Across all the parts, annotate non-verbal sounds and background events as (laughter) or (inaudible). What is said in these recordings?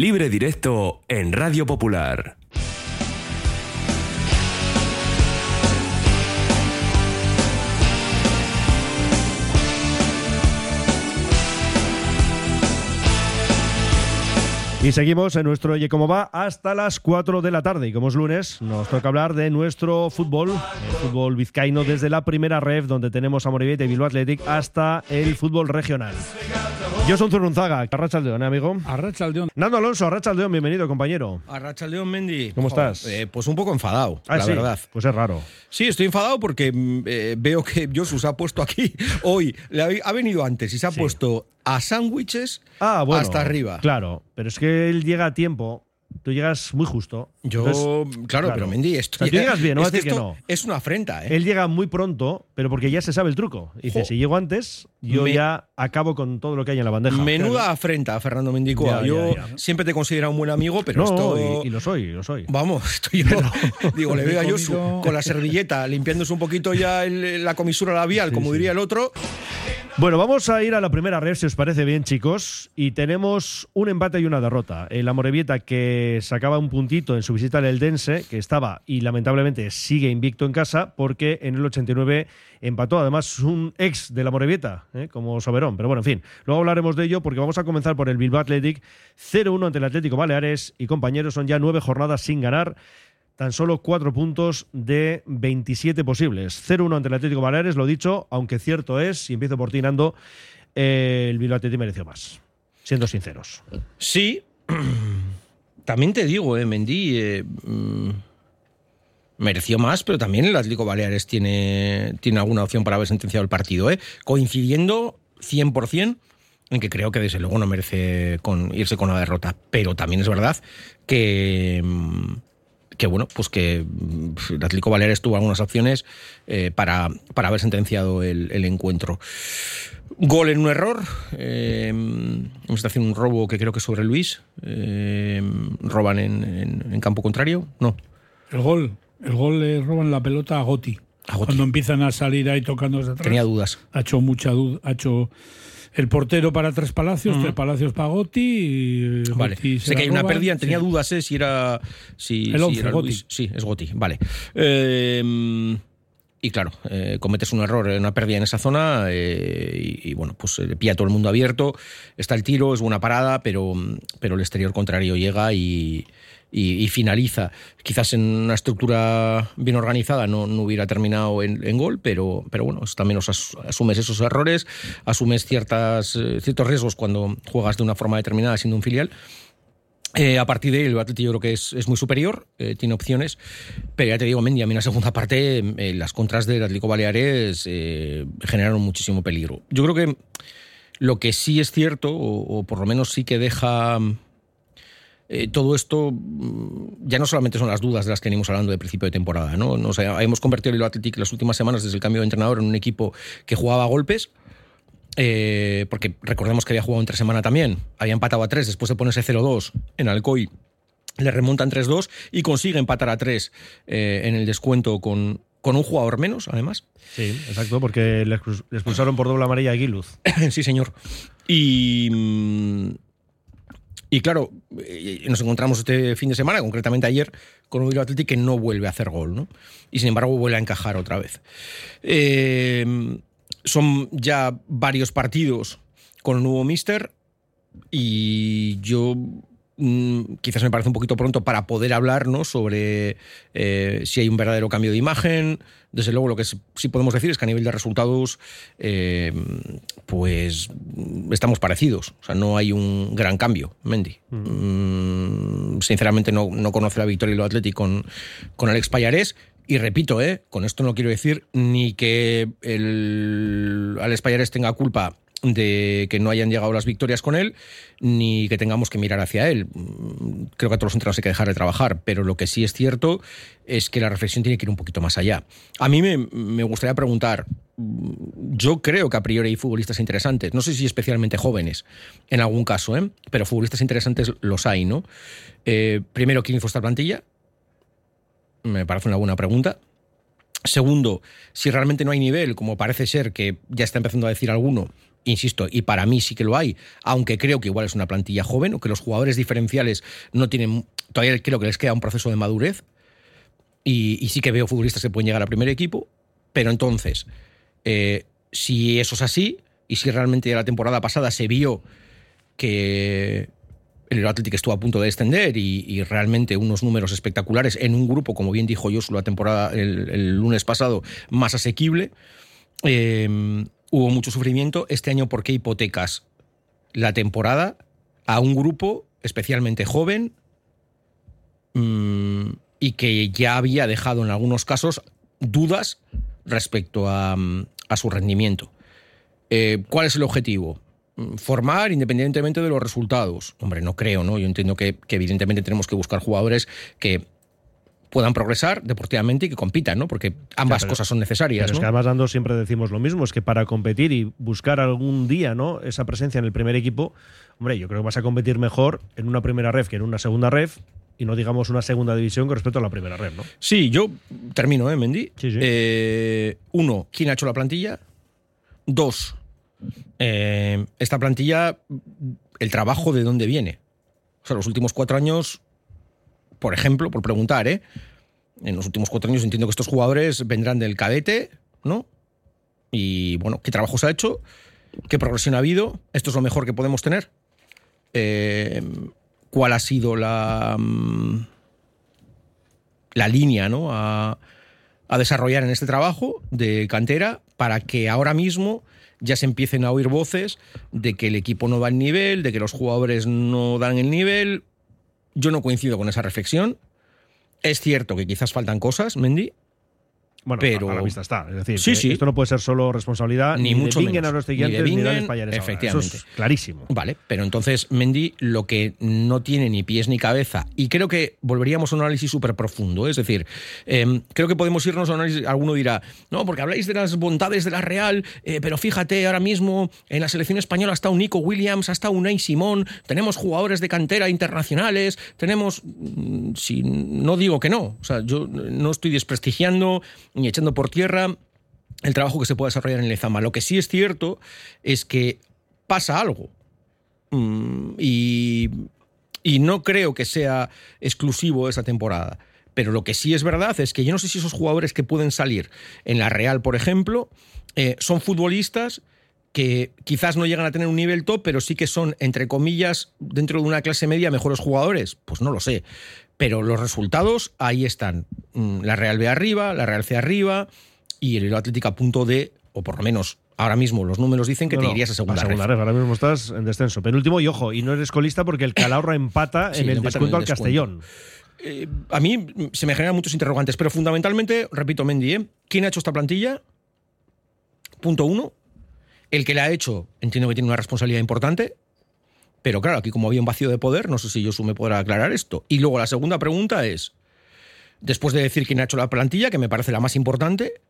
Libre directo en Radio Popular. Y seguimos en nuestro Oye Cómo Va hasta las 4 de la tarde. Y como es lunes, nos toca hablar de nuestro fútbol, el fútbol vizcaíno, desde la primera ref, donde tenemos a Moribete y Bilbao Athletic, hasta el fútbol regional. Yo soy Zurunzaga, Arrachaldeón, ¿eh, amigo? Arrachaldeón. Nando Alonso, Arrachaldeón, bienvenido, compañero. Arrachaldeón, Mendy. ¿Cómo estás? Eh, pues un poco enfadado, Ah, la sí, verdad. Pues es raro. Sí, estoy enfadado porque mm, eh, veo que Josus ha puesto aquí (laughs) hoy, le ha, ha venido antes y se ha Sí. puesto a sándwiches Ah, bueno. hasta arriba. Claro, pero es que él llega a tiempo, tú llegas muy justo. Yo, Entonces, claro, claro. pero Mendy, esto O sea, llegas bien, no es a que esto no. Es una afrenta, ¿eh? Él llega muy pronto, pero porque ya se sabe el truco. Dice, Jo. si llego antes, yo Me- ya acabo con todo lo que hay en la bandeja. Menuda afrenta, Fernando Mendicoa. Yo ya, ya. siempre te he considerado un buen amigo, pero no, esto... y, y lo soy, lo soy. Vamos, (laughs) estoy yo. (laughs) Digo, le veo a comido- con la servilleta limpiándose un poquito ya el- la comisura labial, Sí, como sí. diría el otro. Bueno, vamos a ir a la primera red, si os parece bien, chicos. Y tenemos un empate y una derrota. El Amorebieta que sacaba un puntito en su visita al Eldense, que estaba y lamentablemente sigue invicto en casa, porque en el 89 empató además un ex del Amorebieta, ¿eh? como Soberón. Pero bueno, en fin, luego hablaremos de ello porque vamos a comenzar por el Bilbao Athletic 0-1 ante el Atlético Baleares y compañeros, son ya nueve jornadas sin ganar. Tan solo cuatro puntos de 27 posibles. 0-1 ante el Atlético Baleares, lo dicho, aunque cierto es, y empiezo por ti, Nando, eh, el Bilbao Athletic mereció más. Siendo sinceros. Sí. También te digo, eh, Mendy eh, mm, mereció más, pero también el Atlético Baleares tiene, tiene alguna opción para haber sentenciado el partido, ¿eh? coincidiendo 100% en que creo que desde luego no merece con, irse con la derrota. Pero también es verdad que, mm, que bueno, pues que mm, el Atlético Baleares tuvo algunas opciones eh, para, para haber sentenciado el, el encuentro. Gol en un error. Eh, hemos está haciendo un robo que creo que es sobre Luis. Eh, roban en, en- en campo contrario. No. El gol. El gol le roban la pelota a Goti. A Gotti. Cuando empiezan a salir ahí tocando desde atrás. Tenía dudas. Ha hecho mucha duda. Ha hecho el portero para Tres Palacios, Tres Palacios para Goti. Y Vale. Gotti sé que hay una pérdida. Tenía Sí. dudas eh, si era. Si, El si once, era Gotti. Luis. Sí, es Goti. Vale. Eh, y claro, eh, cometes un error, eh, una pérdida en esa zona eh, y, y, bueno, pues eh, pilla todo el mundo abierto. Está el tiro, es buena parada, pero, pero el exterior contrario llega y, y- y finaliza. Quizás en una estructura bien organizada no, no hubiera terminado en, en gol, pero, pero bueno, también os as- asumes esos errores, asumes ciertas, eh, ciertos riesgos cuando juegas de una forma determinada siendo un filial. Eh, a partir de ahí, el Atleti yo creo que es, es muy superior, eh, tiene opciones, pero ya te digo, Mendy, a mí en la segunda parte eh, las contras del Atlético Baleares eh, generaron muchísimo peligro. Yo creo que lo que sí es cierto, o, o por lo menos sí que deja eh, todo esto, mm, ya no solamente son las dudas de las que venimos hablando de principio de temporada, ¿no? Sea, hemos convertido el Athletic las últimas semanas desde el cambio de entrenador en un equipo que jugaba a golpes, eh, porque recordemos que había jugado entre semana también, había empatado a 3 después de ponerse 0-2 en Alcoy, le remontan 3-2 y consigue empatar a 3 eh, en el descuento con, con un jugador menos, además. Sí, exacto, porque le expulsaron por doble amarilla a Giluz. (coughs) sí, señor. Y. Y claro, eh, nos encontramos este fin de semana, concretamente ayer, con un Bilbao Athletic que no vuelve a hacer gol, ¿no? Y sin embargo vuelve a encajar otra vez. Eh, son ya varios partidos con el nuevo Mister y yo quizás me parece un poquito pronto para poder hablar ¿no? sobre eh, si hay un verdadero cambio de imagen. Desde luego, lo que sí podemos decir es que a nivel de resultados, eh, pues mm, estamos parecidos. O sea, no hay un gran cambio, Mendy. Mm, sinceramente, no, no conoce la victoria y lo Atlético con, con Alex Payarés. Y repito, ¿eh? con esto no quiero decir ni que el Alex Payares tenga culpa de que no hayan llegado las victorias con él, ni que tengamos que mirar hacia él. Mm, Creo que a todos los entrenadores hay que dejar de trabajar, pero lo que sí es cierto es que la reflexión tiene que ir un poquito más allá. A mí me, gustaría preguntar, mm, yo creo que a priori hay futbolistas interesantes, no sé si especialmente jóvenes, en algún caso, ¿eh? pero futbolistas interesantes los hay, ¿no? Eh, primero, ¿quién hizo esta plantilla? Me parece una buena pregunta. Segundo, si realmente no hay nivel, como parece ser que ya está empezando a decir alguno, insisto, y para mí sí que lo hay, aunque creo que igual es una plantilla joven o que los jugadores diferenciales no tienen, todavía creo que les queda un proceso de madurez y, sí que veo futbolistas que pueden llegar al primer equipo, pero entonces, eh, si eso es así y si realmente la temporada pasada se vio que el Atlético estuvo a punto de descender y, realmente unos números espectaculares en un grupo, como bien dijo yo la temporada el, lunes pasado, más asequible. Eh, hubo mucho sufrimiento. Este año, ¿por qué hipotecas la temporada a un grupo especialmente joven mm, y que ya había dejado en algunos casos dudas respecto a, su rendimiento? Eh, ¿Cuál es el objetivo? Mm, formar independientemente de los resultados. Hombre, no creo, ¿no? Yo entiendo que evidentemente tenemos que buscar jugadores que puedan progresar deportivamente y que compitan, ¿no? Porque ambas cosas son necesarias. Pero es que además, Dando, siempre decimos lo mismo, es que para competir y buscar algún día, ¿no? Esa presencia en el primer equipo, hombre, yo creo que vas a competir mejor en una primera ref que en una segunda ref y no digamos una segunda división con respecto a la primera ref, ¿no? Sí, yo termino, ¿eh, Mendy? Sí, sí. Eh, uno, ¿quién ha hecho la plantilla? Dos, eh, esta plantilla, el trabajo de dónde viene. O sea, los últimos cuatro años por ejemplo, por preguntar, ¿eh? En los últimos cuatro años entiendo que estos jugadores vendrán del cadete, ¿no? Y bueno, ¿qué trabajo se ha hecho? ¿Qué progresión ha habido? ¿Esto es lo mejor que podemos tener? Eh, ¿Cuál ha sido la, mm, la línea ¿no? a, a desarrollar en este trabajo de cantera para que ahora mismo ya se empiecen a oír voces de que el equipo no va al nivel, de que los jugadores no dan el nivel, yo no coincido con esa reflexión. Es cierto que quizás faltan cosas, Mendy, bueno, pero a la vista está. Es decir, sí, sí. esto no puede ser solo responsabilidad ni, mucho de menos. a los ni, de Bingen, efectivamente. Eso es clarísimo. Vale, pero entonces Mendy lo que no tiene ni pies ni cabeza, y creo que volveríamos a un análisis súper profundo, es decir, eh, creo que podemos irnos a un análisis, alguno dirá, no, porque habláis de las bondades de la Real, eh, pero fíjate, ahora mismo en la selección española está un Nico Williams, hasta un Unai Simón, tenemos jugadores de cantera internacionales, tenemos, mm, si no digo que no, o sea, yo no estoy desprestigiando ni echando por tierra el trabajo que se puede desarrollar en Lezama. Lo que sí es cierto es que pasa algo. Mm, y, no creo que sea exclusivo esa temporada. Pero lo que sí es verdad es que yo no sé si esos jugadores que pueden salir en la Real, por ejemplo, eh, son futbolistas que quizás no llegan a tener un nivel top, pero sí que son, entre comillas, dentro de una clase media, mejores jugadores. Pues no lo sé. Pero los resultados ahí están. Mm, la Real B arriba, la Real C arriba, y el Atlético a punto de, o por lo menos ahora mismo los números dicen que te irías a segunda, segunda red. Ahora mismo estás en descenso. Penúltimo y ojo, y no eres colista porque el Calahorra empata en el descuento al Castellón. Eh, a mí se me generan muchos interrogantes, pero fundamentalmente, repito, Mendy, ¿eh? ¿quién ha hecho esta plantilla? Punto uno. El que la ha hecho, entiendo que tiene una responsabilidad importante, pero claro, aquí como había un vacío de poder, no sé si Josu me podrá aclarar esto. Y luego la segunda pregunta es, después de decir quién ha hecho la plantilla, que me parece la más importante,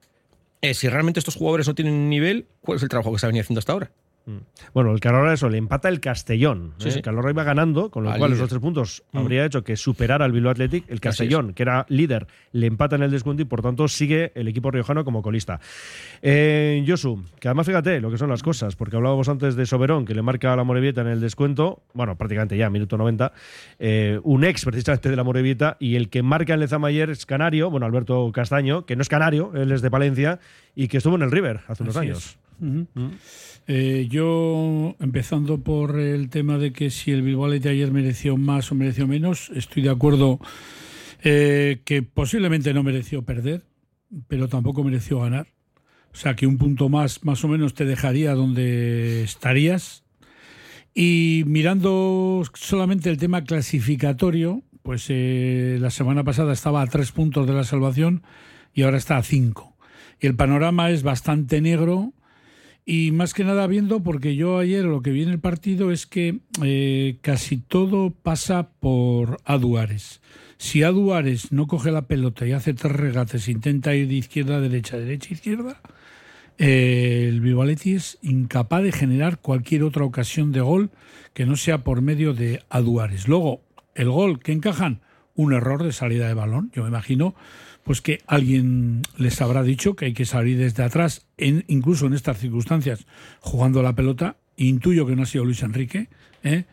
eh, si realmente estos jugadores no tienen nivel, ¿cuál es el trabajo que se ha venido haciendo hasta ahora? Mm. Bueno, el Calorra eso, le empata el Castellón. ¿eh? El Calorra iba ganando, con lo cual esos tres puntos mm. habría hecho que superara al Bilbao Athletic. El Castellón, que era líder, le empata en el descuento y por tanto sigue el equipo riojano como colista. Eh, Josu, que además fíjate lo que son las cosas, porque hablábamos antes de Soberón, que le marca a la Morevieta en el descuento, bueno, prácticamente ya, minuto 90, eh, un ex precisamente de la Morevieta, y el que marca en Lezamayer es canario, bueno, Alberto Castaño, que no es canario, él es de Palencia, y que estuvo en el River hace unos años. Eh, yo, empezando por el tema de que si el Bilbao de ayer mereció más o mereció menos, estoy de acuerdo eh, que posiblemente no mereció perder, pero tampoco mereció ganar. O sea, que un punto más, más o menos, te dejaría donde estarías. Y mirando solamente el tema clasificatorio, pues eh, la semana pasada estaba a tres puntos de la salvación y ahora está a cinco. Y el panorama es bastante negro y más que nada viendo, porque yo ayer lo que vi en el partido es que eh, casi todo pasa por Aduares. Si Aduares no coge la pelota y hace tres regates, intenta ir de izquierda a derecha, derecha a izquierda, eh, el Vivaletti es incapaz de generar cualquier otra ocasión de gol que no sea por medio de Aduares. Luego, el gol que encajan, un error de salida de balón. Yo me imagino pues que alguien les habrá dicho que hay que salir desde atrás, en, incluso en estas circunstancias, jugando la pelota. Intuyo que no ha sido Luis Enrique. ¿eh?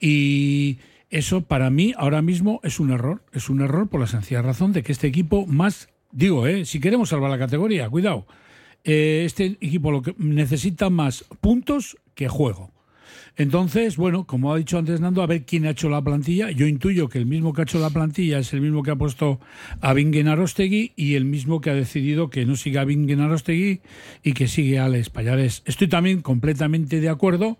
Y eso para mí ahora mismo es un error. Es un error por la sencilla razón de que este equipo más, digo, ¿eh? si queremos salvar la categoría, cuidado, eh, este equipo lo que necesita más puntos que juego. Entonces, bueno, como ha dicho antes Nando, a ver quién ha hecho la plantilla. Yo intuyo que el mismo que ha hecho la plantilla es el mismo que ha puesto a Bingen Arostegui y el mismo que ha decidido que no siga a Bingen Arostegui y que sigue a Alex Payares. Estoy también completamente de acuerdo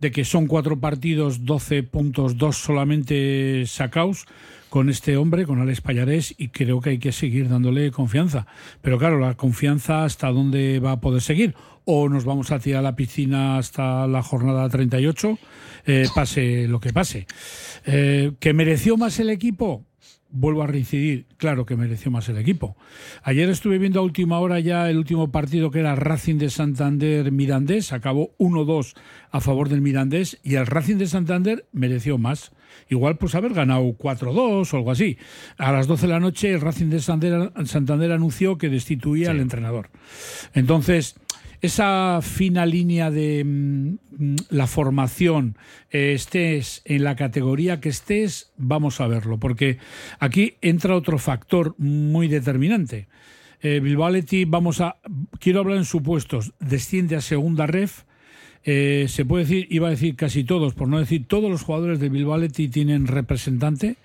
de que son cuatro partidos, 12 puntos, dos solamente sacados con este hombre, con Alex Payarés, y creo que hay que seguir dándole confianza. Pero claro, la confianza hasta dónde va a poder seguir. O nos vamos a tirar a la piscina hasta la jornada 38, eh, pase lo que pase. Eh, ¿Que mereció más el equipo? vuelvo a reincidir, claro que mereció más el equipo. Ayer estuve viendo a última hora ya el último partido que era Racing de Santander Mirandés, acabó 1-2 a favor del Mirandés y el Racing de Santander mereció más. Igual pues haber ganado 4-2 o algo así. A las 12 de la noche el Racing de Santander, anunció que destituía al entrenador. Entonces, esa fina línea de mm, la formación, eh, estés en la categoría que estés, vamos a verlo, porque aquí entra otro factor muy determinante. Eh, Bilbao vamos a, quiero hablar en supuestos, desciende a segunda ref. Eh, se puede decir, iba a decir casi todos, por no decir todos los jugadores de Bilbao tienen representante,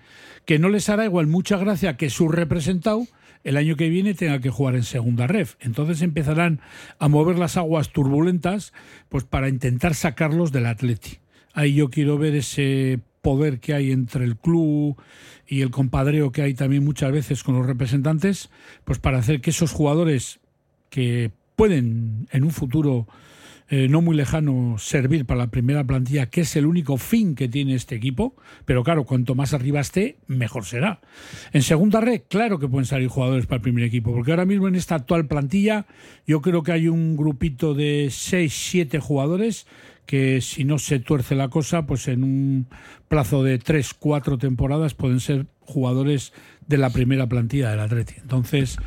que no les hará igual mucha gracia que su representado el año que viene tenga que jugar en segunda ref. Entonces empezarán a mover las aguas turbulentas pues para intentar sacarlos del Atleti. Ahí yo quiero ver ese poder que hay entre el club y el compadreo que hay también muchas veces con los representantes, pues para hacer que esos jugadores que pueden en un futuro eh, no muy lejano servir para la primera plantilla, que es el único fin que tiene este equipo, pero claro, cuanto más arriba esté, mejor será. En segunda red, claro que pueden salir jugadores para el primer equipo, porque ahora mismo en esta actual plantilla yo creo que hay un grupito de 6, 7 jugadores que si no se tuerce la cosa, pues en un plazo de 3, 4 temporadas pueden ser jugadores de la primera plantilla del Atleti. Entonces,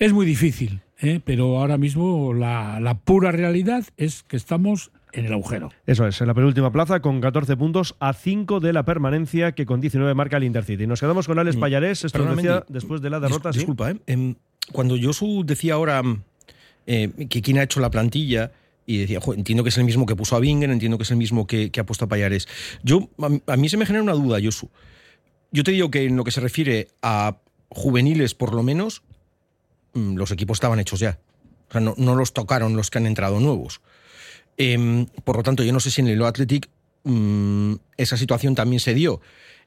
es muy difícil. ¿Eh? pero ahora mismo la, pura realidad es que estamos en el agujero. Eso es, en la penúltima plaza con 14 puntos a 5 de la permanencia que con 19 marca el Intercity. Nos quedamos con Alex mm. Payarés, esto decía después de la derrota. disculpa, ¿eh? Em, cuando Josu decía ahora eh, que quién ha hecho la plantilla y decía, entiendo que es el mismo que puso a Bingen, entiendo que es el mismo que, ha puesto a Payares. Yo, a, a, mí se me genera una duda, Josu. Yo te digo que en lo que se refiere a juveniles, por lo menos, los equipos estaban hechos ya. O sea, no, los tocaron los que han entrado nuevos. Em, por lo tanto, yo no sé si en el Athletic mm, esa situación también se dio.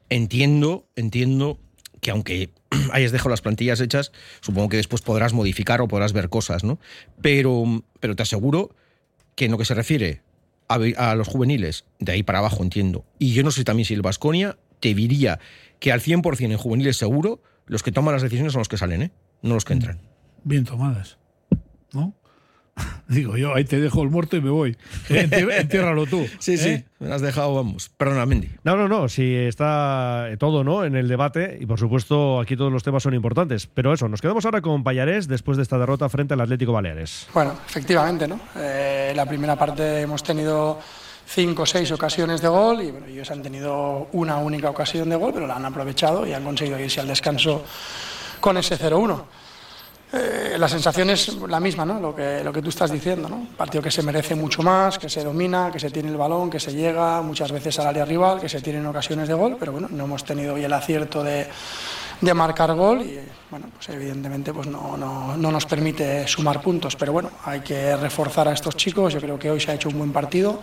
Entiendo, entiendo que aunque (clears throat) hayas dejado las plantillas hechas, supongo que después podrás modificar o podrás ver cosas, ¿no? Pero, pero te aseguro que en lo que se refiere a, los juveniles, de ahí para abajo entiendo. Y yo no sé también si el Vasconia te diría que al 100% en juveniles seguro, los que toman las decisiones son los que salen, ¿eh? No los que entran bien tomadas, ¿no? (laughs) Digo yo, ahí te dejo el muerto y me voy. Entiérralo tú. (laughs) Sí, sí, ¿eh? me has dejado, vamos. Perdona, Mendy. No, no, no, sí está todo, ¿no? En el debate y por supuesto aquí todos los temas son importantes. Pero eso, nos quedamos ahora con Payarés después de esta derrota frente al Atlético Baleares. Bueno, efectivamente, ¿no? Eh, la primera parte hemos tenido cinco o seis ocasiones de gol y bueno, ellos han tenido una única ocasión de gol, pero la han aprovechado y han conseguido irse al descanso con ese 0-1. Eh, la sensación es la misma, ¿no? Lo que, lo que tú estás diciendo, ¿no? Partido que se merece mucho más, que se domina, que se tiene el balón, que se llega muchas veces al área rival, que se tienen ocasiones de gol, pero bueno, no hemos tenido hoy el acierto de, de marcar gol y bueno, pues evidentemente pues no, no, no, nos permite sumar puntos, pero bueno, hay que reforzar a estos chicos, yo creo que hoy se ha hecho un buen partido.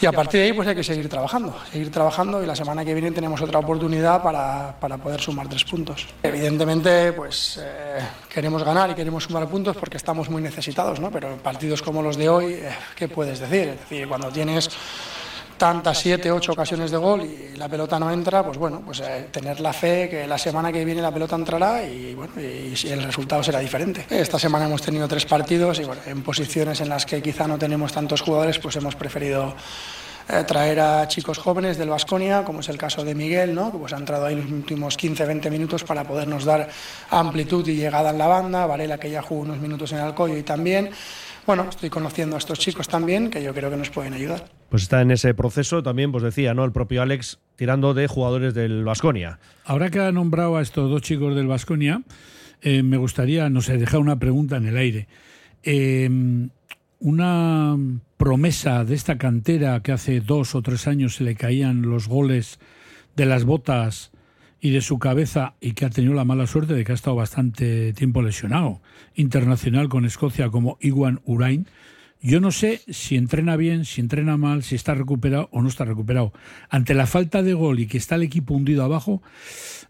Y a partir de ahí pues hay que seguir trabajando, seguir trabajando y la semana que viene tenemos otra oportunidad para, para poder sumar tres puntos. Evidentemente pues eh, queremos ganar y queremos sumar puntos porque estamos muy necesitados, ¿no? pero en partidos como los de hoy, eh, ¿qué puedes decir? Es decir, cuando tienes tantas siete, ocho ocasiones de gol y la pelota no entra, pues bueno, pues eh, tener la fe que la semana que viene la pelota entrará y bueno, y, el resultado será diferente. Esta semana hemos tenido tres partidos y bueno, en posiciones en las que quizá no tenemos tantos jugadores, pues hemos preferido eh, traer a chicos jóvenes del Vasconia, como es el caso de Miguel, ¿no? que pues ha entrado ahí los últimos 15-20 minutos para podernos dar amplitud y llegada en la banda, Varela que ya jugó unos minutos en Alcoyo y también. Bueno, estoy conociendo a estos chicos también que yo creo que nos pueden ayudar. Pues está en ese proceso también, pues decía, ¿no? El propio Alex tirando de jugadores del Vasconia. Ahora que ha nombrado a estos dos chicos del Vasconia, eh, me gustaría, no sé, dejar una pregunta en el aire. Eh, una promesa de esta cantera que hace dos o tres años se le caían los goles de las botas y de su cabeza y que ha tenido la mala suerte de que ha estado bastante tiempo lesionado, internacional con Escocia como Iwan Urain. Yo no sé si entrena bien, si entrena mal, si está recuperado o no está recuperado. Ante la falta de gol y que está el equipo hundido abajo,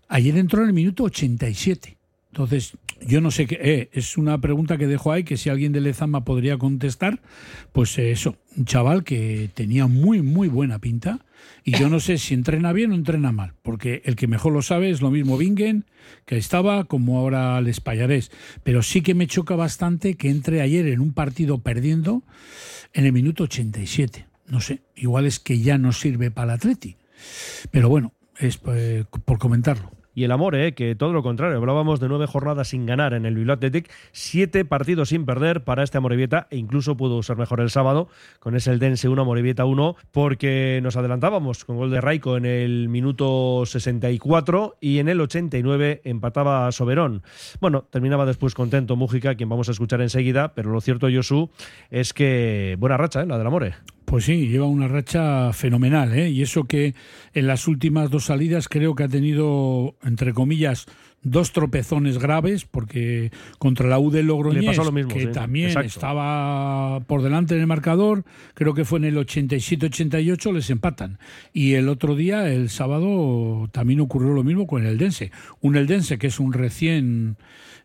ayer entró en el minuto 87. Entonces, yo no sé qué. Eh, es una pregunta que dejo ahí que si alguien de Lezama podría contestar, pues eh, eso, un chaval que tenía muy, muy buena pinta. Y yo no sé si entrena bien o entrena mal, porque el que mejor lo sabe es lo mismo Bingen, que estaba, como ahora Les Payarés. Pero sí que me choca bastante que entre ayer en un partido perdiendo en el minuto 87. No sé, igual es que ya no sirve para el Atleti. Pero bueno, es eh, por comentarlo y el amor, ¿eh? que todo lo contrario. Hablábamos de nueve jornadas sin ganar en el Bilbao Athletic, siete partidos sin perder para este Amorebieta e incluso pudo ser mejor el sábado con ese Eldense 1, Amorebieta 1, porque nos adelantábamos con gol de Raico en el minuto 64 y en el 89 empataba Soberón. Bueno, terminaba después contento Mújica, quien vamos a escuchar enseguida, pero lo cierto, Josu, es que buena racha, ¿eh? la del Amore. Pues sí, lleva una racha fenomenal, ¿eh? Y eso que en las últimas dos salidas creo que ha tenido, entre comillas, dos tropezones graves, porque contra la U de Logroñés, que también estaba por delante en el marcador, creo que fue en el 87-88, les empatan. Y el otro día, el sábado, también ocurrió lo mismo con el Dense. Un Eldense que es un recién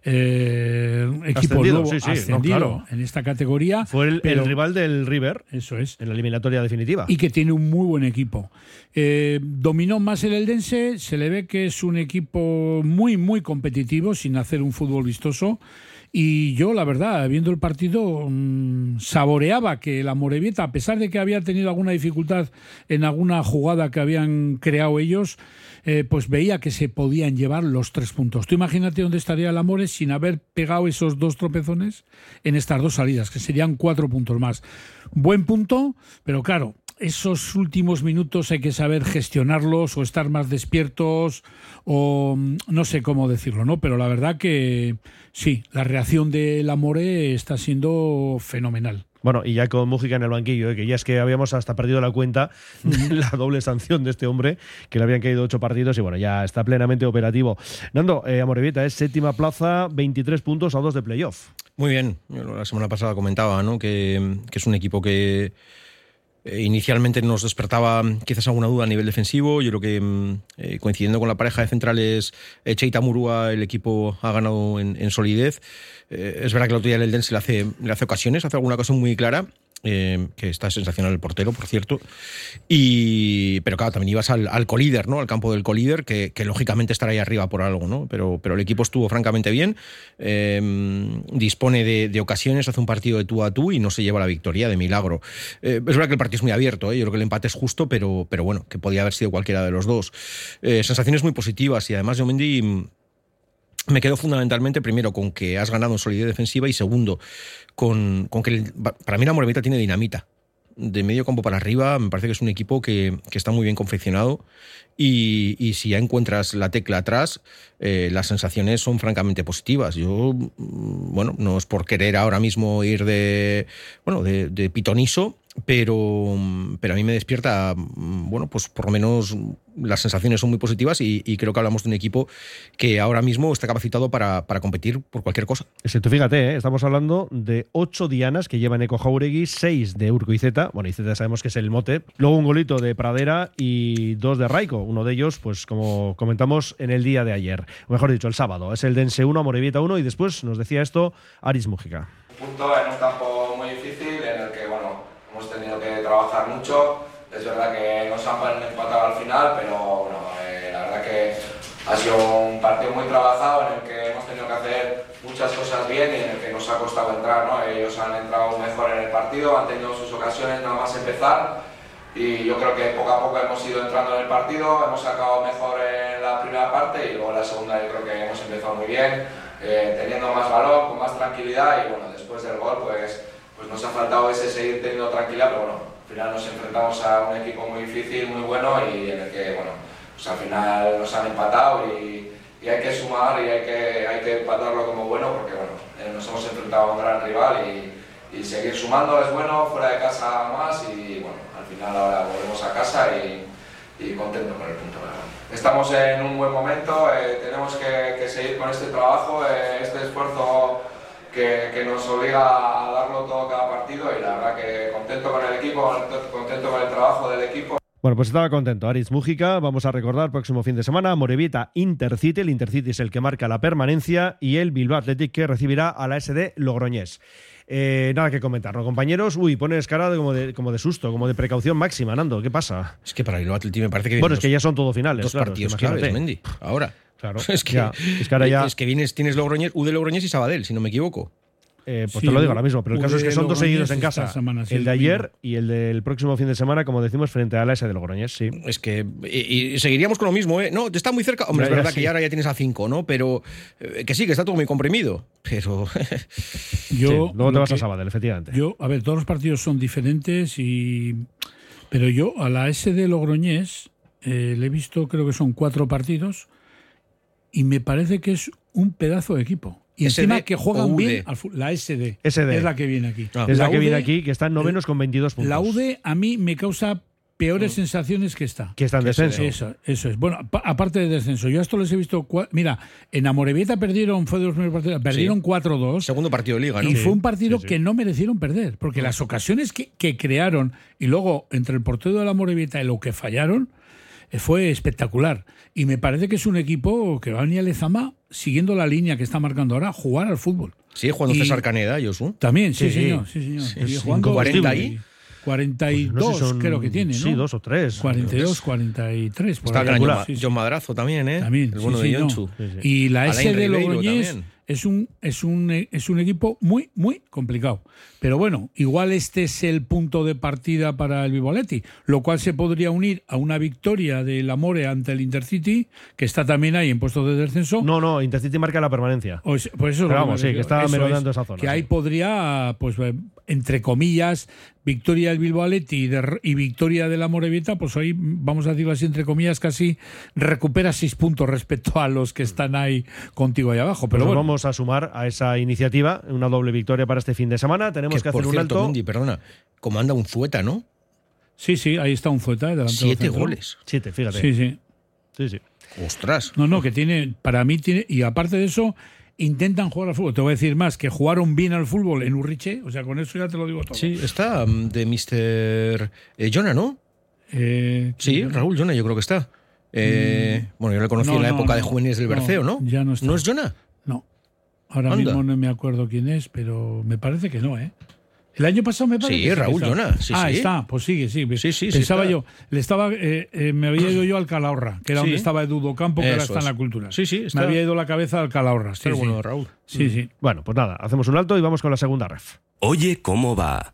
eh, equipo nuevo ascendido en esta categoría. Fue el, rival del River. Eso es. En la eliminatoria definitiva. Y que tiene un muy buen equipo. Eh, dominó más el Eldense, se le ve que es un equipo muy, muy competitivo, sin hacer un fútbol vistoso. Y yo, la verdad, viendo el partido, mm, saboreaba que la Morevieta, a pesar de que había tenido alguna dificultad en alguna jugada que habían creado ellos, eh, pues veía que se podían llevar los tres puntos. Tú imagínate dónde estaría el Amores sin haber pegado esos dos tropezones en estas dos salidas, que serían cuatro puntos más. Buen punto, pero claro, esos últimos minutos hay que saber gestionarlos o estar más despiertos o mm, no sé cómo decirlo, ¿no? Pero la verdad que sí, la reacción del Amore está siendo fenomenal. Bueno, y ya con Mújica en el banquillo, ¿eh? que ya es que habíamos hasta perdido la cuenta de (laughs) la doble sanción de este hombre, que le habían caído ocho partidos y bueno, ya está plenamente operativo. Nando, eh, es séptima plaza, 23 puntos a dos de playoff. Muy bien, la semana pasada comentaba ¿no? que, es un equipo que eh, inicialmente nos despertaba quizás alguna duda a nivel defensivo. Yo creo que mm, eh, coincidiendo con la pareja de centrales Cheita Murúa, el equipo ha ganado en solidez. Eh, es verdad que el otro día el Eldense le hace, le hace ocasiones, hace alguna cosa muy clara. Eh, que está sensacional el portero, por cierto. Y, pero claro, también ibas al, colíder, ¿no? Al campo del colíder, que, lógicamente estará ahí arriba por algo, ¿no? Pero, pero el equipo estuvo francamente bien, em, dispone de, ocasiones, hace un partido de tú a tú y no se lleva la victoria de milagro. Eh, es verdad que el partido es muy abierto, yo creo que el empate es justo, pero, pero bueno, que podía haber sido cualquiera de los dos. sensaciones muy positivas y además Mendy me quedo fundamentalmente, primero, con que has ganado en solidez defensiva y segundo, con, con que para mí la Moremita tiene dinamita. De medio campo para arriba, me parece que es un equipo que, que está muy bien confeccionado y, y, si ya encuentras la tecla atrás, eh, las sensaciones son francamente positivas. Yo, mm, bueno, no es por querer ahora mismo ir de, bueno, de pitoniso, pero, pero a mí me despierta, bueno, pues por lo menos las sensaciones son muy positivas y, creo que hablamos de un equipo que ahora mismo está capacitado para, competir por cualquier cosa. tú fíjate, ¿eh? estamos hablando de ocho dianas que llevan Eco Jauregui, seis de Urco y Zeta, bueno, y Zeta sabemos que es el mote, luego un golito de Pradera y dos de Raico, uno de ellos, pues como comentamos en el día de ayer, o mejor dicho, el sábado, es el Dense 1, Morevieta 1 y después nos decía esto Aris Mújica. Punto en un campo muy difícil en el que, bueno, hemos tenido que trabajar mucho. Es verdad que nos han empatado al final, pero bueno, eh, la verdad que ha sido un partido muy trabajado en el que hemos tenido que hacer muchas cosas bien y en el que nos ha costado entrar. ¿no? Ellos han entrado mejor en el partido, han tenido sus ocasiones nada más empezar y yo creo que poco a poco hemos ido entrando en el partido, hemos sacado mejor en la primera parte y luego en la segunda yo creo que hemos empezado muy bien, eh, teniendo más valor, con más tranquilidad y bueno, después del gol pues, pues nos ha faltado ese seguir teniendo tranquilidad, pero bueno, al final nos enfrentamos a un equipo muy difícil, muy bueno y en el que bueno, pues al final nos han empatado y, hay que sumar y hay que, hay que empatarlo como bueno porque bueno, eh, nos hemos enfrentado a un gran rival y, y seguir sumando es bueno, fuera de casa más y bueno, al final ahora volvemos a casa y, y contento con el punto. Estamos en un buen momento, eh, tenemos que, que seguir con este trabajo, eh, este esfuerzo que, que nos obliga a darlo todo cada partido y la verdad que contento con el equipo, contento con el trabajo del equipo. Bueno, pues estaba contento. Aritz Mújica, vamos a recordar próximo fin de semana, Morevieta Intercity. El Intercity es el que marca la permanencia y el Bilbao Athletic que recibirá a la SD Logroñés. Eh, nada que comentar, ¿no, compañeros? Uy, pones cara de, como, de, como de susto, como de precaución máxima, Nando. ¿Qué pasa? Es que para el Atleti me parece que Bueno, es que ya son todo finales. dos claro, partidos claves, Mendy. Ahora. Claro, (laughs) Es que, ya, es que ahora ya, es que vienes, tienes Logroñés, U de Logroñés y Sabadell, si no me equivoco. eh, pues Sí, te lo digo ahora mismo, pero el caso es que son dos seguidos en casa. semana, sí, el de ayer y el del próximo fin de semana, como decimos, frente a la S de Logroñés, sí. Es que. Y, y seguiríamos con lo mismo, ¿eh? No, está muy cerca. Hombre, Ya, es ya, verdad sí. que ya ahora ya tienes a 5, ¿no? Pero. eh, que sí, que está todo muy comprimido. Pero. (laughs) Yo, Sí, luego te vas a Sabadell, efectivamente. Yo, a ver, todos los partidos son diferentes y. Pero yo a la S de Logroñés eh, le he visto, creo que son cuatro partidos y me parece que es un pedazo de equipo. Y SD encima que juegan bien al la SD, SD. es la que viene aquí. Ah. es la, que UD viene aquí, que está en novenos con 22 puntos. La UD a mí me causa peores sensaciones que esta. Que está en descenso. Eso, eso es. Bueno, pa- aparte de descenso, yo a esto les he visto. Mira, en Amorebieta perdieron, fue de los primeros partidos, perdieron 4-2. Segundo partido de liga, ¿no? Y fue un partido sí, sí. que no merecieron perder, porque las ocasiones que, que crearon y luego entre el portero de la Morevieta y lo que fallaron fue espectacular. Y me parece que es un equipo que va a venir a Lezama siguiendo la línea que está marcando ahora, jugar al fútbol. Sí, jugando Y- César Caneda, Josu. También, sí, Sí, sí. señor. Sí, señor. Sí, jugando con 40 Steve. ahí. 42 Pues no sé si son- creo que tiene, ¿no? Sí, dos o tres. 42, 43. Por Está ahí. el gran John, Madrazo también, ¿eh? También, El sí, bueno sí, de no. Yonchu. Sí, sí. Y la Alain S de Logroñés. Es un, es, un, es un equipo muy, muy complicado. Pero bueno, igual este es el punto de partida para el Vivoletti, lo cual se podría unir a una victoria del Amore ante el Intercity, que está también ahí en puestos de descenso. No, no, Intercity marca la permanencia. O pues eso es Pero vamos, me sí, que está merodeando es, esa zona, Que sí. ahí podría, pues, eh, entre comillas, victoria del Bilbao Athletic y, de- y victoria de la Morevieta, pues ahí, vamos a decirlo así, entre comillas, casi recupera seis puntos respecto a los que están ahí contigo ahí abajo. Pero bueno, vamos a sumar a esa iniciativa una doble victoria para este fin de semana. Tenemos que, Que, por hacer un cierto, alto. Mendy, perdona, comanda un Zueta, ¿no? sí, sí, ahí está un Zueta eh, delante del Siete goles. Siete, fíjate. Sí, sí. sí, sí. Ostras. No, no, que tiene, para mí tiene, y aparte de eso, intentan jugar al fútbol. Te voy a decir más, que jugaron bien al fútbol en Urriche, o sea, con eso ya te lo digo todo. Sí, está mm, de Mr. eh, Jonah, ¿no? Eh, Sí, Raúl Jonah, yo creo que está. Eh, Bueno, yo le conocí No, en la no, época de juveniles del Berceo, ¿no? ya no está. ¿No es Jonah? No. Ahora Anda. mismo no me acuerdo quién es, pero me parece que no, ¿eh? El año pasado me parece Sí, Raúl. Llona, sí, ah, sí. está, pues sigue, sí. Sí, sí, sí Pensaba yo, le estaba, eh, eh, me había ido yo al Calahorra, que era Sí. donde estaba Edudo Campo, que ahora está en la cultura. Sí, sí, está- Me había ido la cabeza al Calahorra. Sí, bueno de Raúl. Sí, sí. Bueno, pues nada, hacemos un alto y vamos con la segunda ref. Oye, ¿cómo va?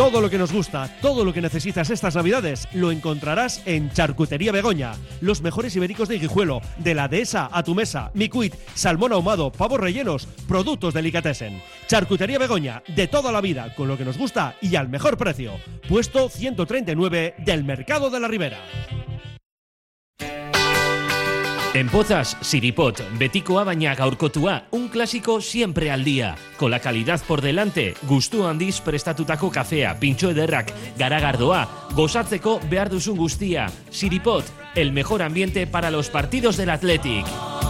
Todo lo que nos gusta, todo lo que necesitas estas navidades, lo encontrarás en Charcutería Begoña. Los mejores ibéricos de Guijuelo, de la dehesa a tu mesa, micuit, salmón ahumado, pavos rellenos, productos delicatessen. Charcutería Begoña, de toda la vida, con lo que nos gusta y al mejor precio. Puesto 139 del Mercado de la Ribera. En Pozas, Siripot, betikoa baina gaurkotua, un clásico siempre al día. Con la calidad por delante, gustu handiz prestatutako kafea, pintxo ederrak, garagardoa, gozatzeko behar duzun guztia. Siripot, el mejor ambiente para los partidos del Athletic.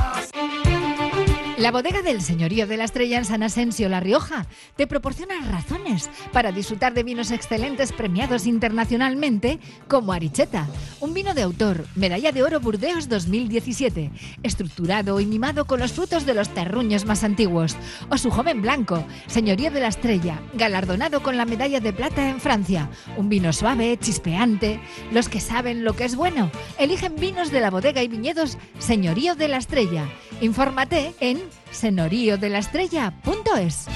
La bodega del Señorío de la Estrella en San Asensio, La Rioja, te proporciona razones para disfrutar de vinos excelentes premiados internacionalmente como Aricheta, un vino de autor, medalla de oro Burdeos 2017, estructurado y mimado con los frutos de los terruños más antiguos, o su joven blanco, Señorío de la Estrella, galardonado con la medalla de plata en Francia, un vino suave, chispeante. Los que saben lo que es bueno, eligen vinos de la bodega y viñedos Señorío de la Estrella. Infórmate en senoríodelaestrella.es.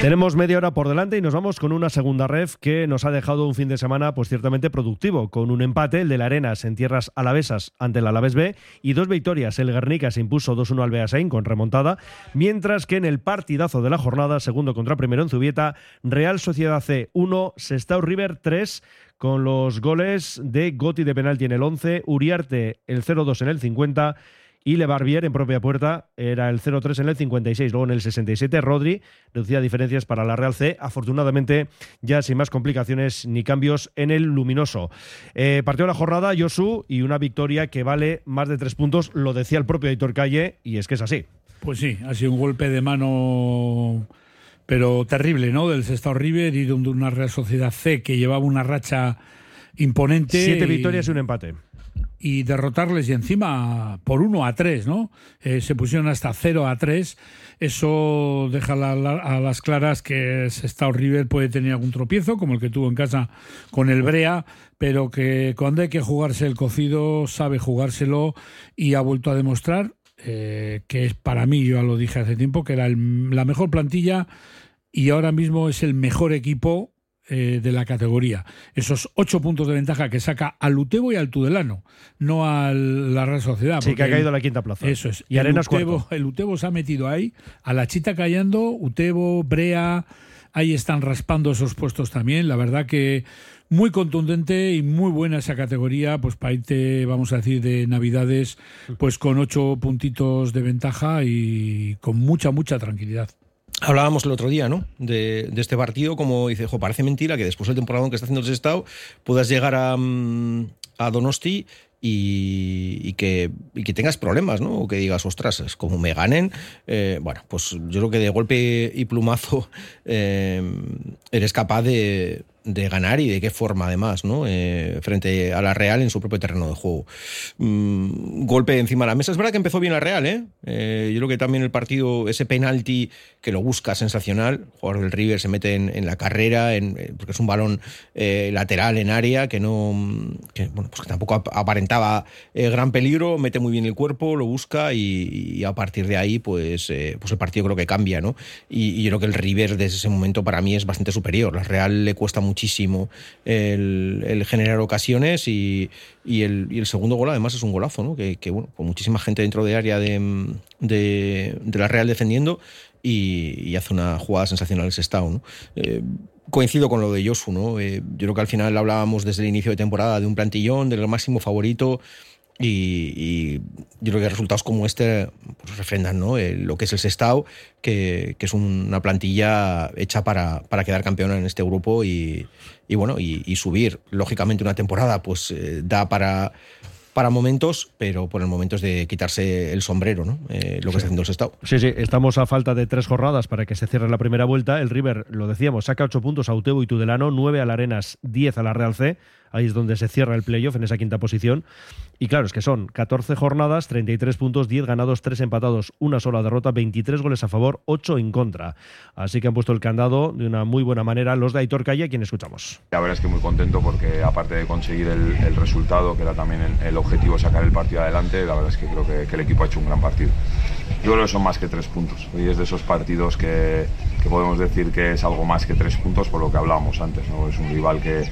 Tenemos media hora por delante y nos vamos con una segunda ref que nos ha dejado un fin de semana pues ciertamente productivo, con un empate, el de la Arenas en tierras alavesas ante el Alavés B y dos victorias. El Guernica se impuso 2-1 al Beasain con remontada, mientras que en el partidazo de la jornada, segundo contra primero en Zubieta, Real Sociedad C 1, Sestao River 3, con los goles de Goti de penalti en el 11, Uriarte el 0-2 en el 50 y Le Barbier en propia puerta era el 0-3 en el 56. Luego en el 67 Rodri reducía diferencias para la Real C. Afortunadamente ya sin más complicaciones ni cambios en el luminoso. Eh, partió la jornada Josu y una victoria que vale más de tres puntos. Lo decía el propio Editor Calle y es que es así. Pues sí, ha sido un golpe de mano pero terrible, ¿no? Del Sestao River y de una Real Sociedad C que llevaba una racha imponente. Siete victorias y un empate y derrotarles y encima por 1 a 3, ¿no? Eh, se pusieron hasta 0 a 3. Eso deja a las claras que Sestao River puede tener algún tropiezo, como el que tuvo en casa con el Brea, pero que cuando hay que jugarse el cocido, sabe jugárselo y ha vuelto a demostrar eh, que es para mí, yo ya lo dije hace tiempo, que era la mejor plantilla y ahora mismo es el mejor equipo eh, de la categoría. Esos ocho puntos de ventaja que saca al Utebo y al Tudelano, no a la Real Sociedad. Sí, que ha caído a la quinta plaza. Eso es. Y el Arenas Utebo, el Utebo se ha metido ahí, a la Chita callando, Utebo, Brea, ahí están raspando esos puestos también. La verdad que muy contundente y muy buena esa categoría, pues para irte, vamos a decir, de Navidades, pues con ocho puntitos de ventaja y con mucha, mucha tranquilidad. Hablábamos el otro día, ¿no? De, este partido, como dice, jo, parece mentira que después del temporada que está haciendo el Estado puedas llegar a, mm, Donosti y, que, que, tengas problemas, ¿no? O que digas, ostras, es como me ganen. Eh, bueno, pues yo creo que de golpe y plumazo (laughs) eh, eres capaz de, de ganar y de qué forma además, ¿no? Eh, frente a la Real en su propio terreno de juego. Mm, golpe encima de la mesa. Es verdad que empezó bien la Real, ¿eh? ¿eh? Yo creo que también el partido, ese penalti que lo busca sensacional, el del River se mete en, la carrera, en, eh, porque es un balón lateral en área que no, que, bueno, pues que tampoco aparentaba gran peligro, mete muy bien el cuerpo, lo busca y, a partir de ahí, pues, pues el partido creo que cambia, ¿no? Y, y, yo creo que el River desde ese momento para mí es bastante superior. La Real le cuesta mucho muchísimo el, generar ocasiones y, el, segundo gol además es un golazo, que, bueno, con muchísima gente dentro de área de, la Real defendiendo y, hace una jugada sensacional ese estado. ¿no? Eh, coincido con lo de Josu, ¿no? Eh, yo creo que al final hablábamos desde el inicio de temporada de un plantillón, del máximo favorito. Y, yo creo que resultados como este pues, refrendan ¿no? lo que es el Sestao, que, que es una plantilla hecha para, para, quedar campeona en este grupo y, y bueno, y, subir. Lógicamente una temporada pues eh, da para, para momentos, pero por el momento es de quitarse el sombrero, ¿no? Eh, lo que está haciendo el Sestao. Sí, sí, estamos a falta de tres jornadas para que se cierre la primera vuelta. El River, lo decíamos, saca ocho puntos a Utebo y Tudelano, nueve a la Arenas, diez a la Real C ahí es donde se cierra el playoff, en esa quinta posición. Y claro, es que son 14 jornadas, 33 puntos, 10 ganados, 3 empatados, una sola derrota, 23 goles a favor, 8 en contra. Así que han puesto el candado de una muy buena manera los de Aitor Calle, a quien escuchamos. La verdad es que muy contento porque aparte de conseguir el, resultado, que era también el, objetivo sacar el partido adelante, la verdad es que creo que, el equipo ha hecho un gran partido. Yo creo que son más que tres puntos. Hoy es de esos partidos que, que podemos decir que es algo más que tres puntos por lo que hablábamos antes. ¿no? Es un rival que,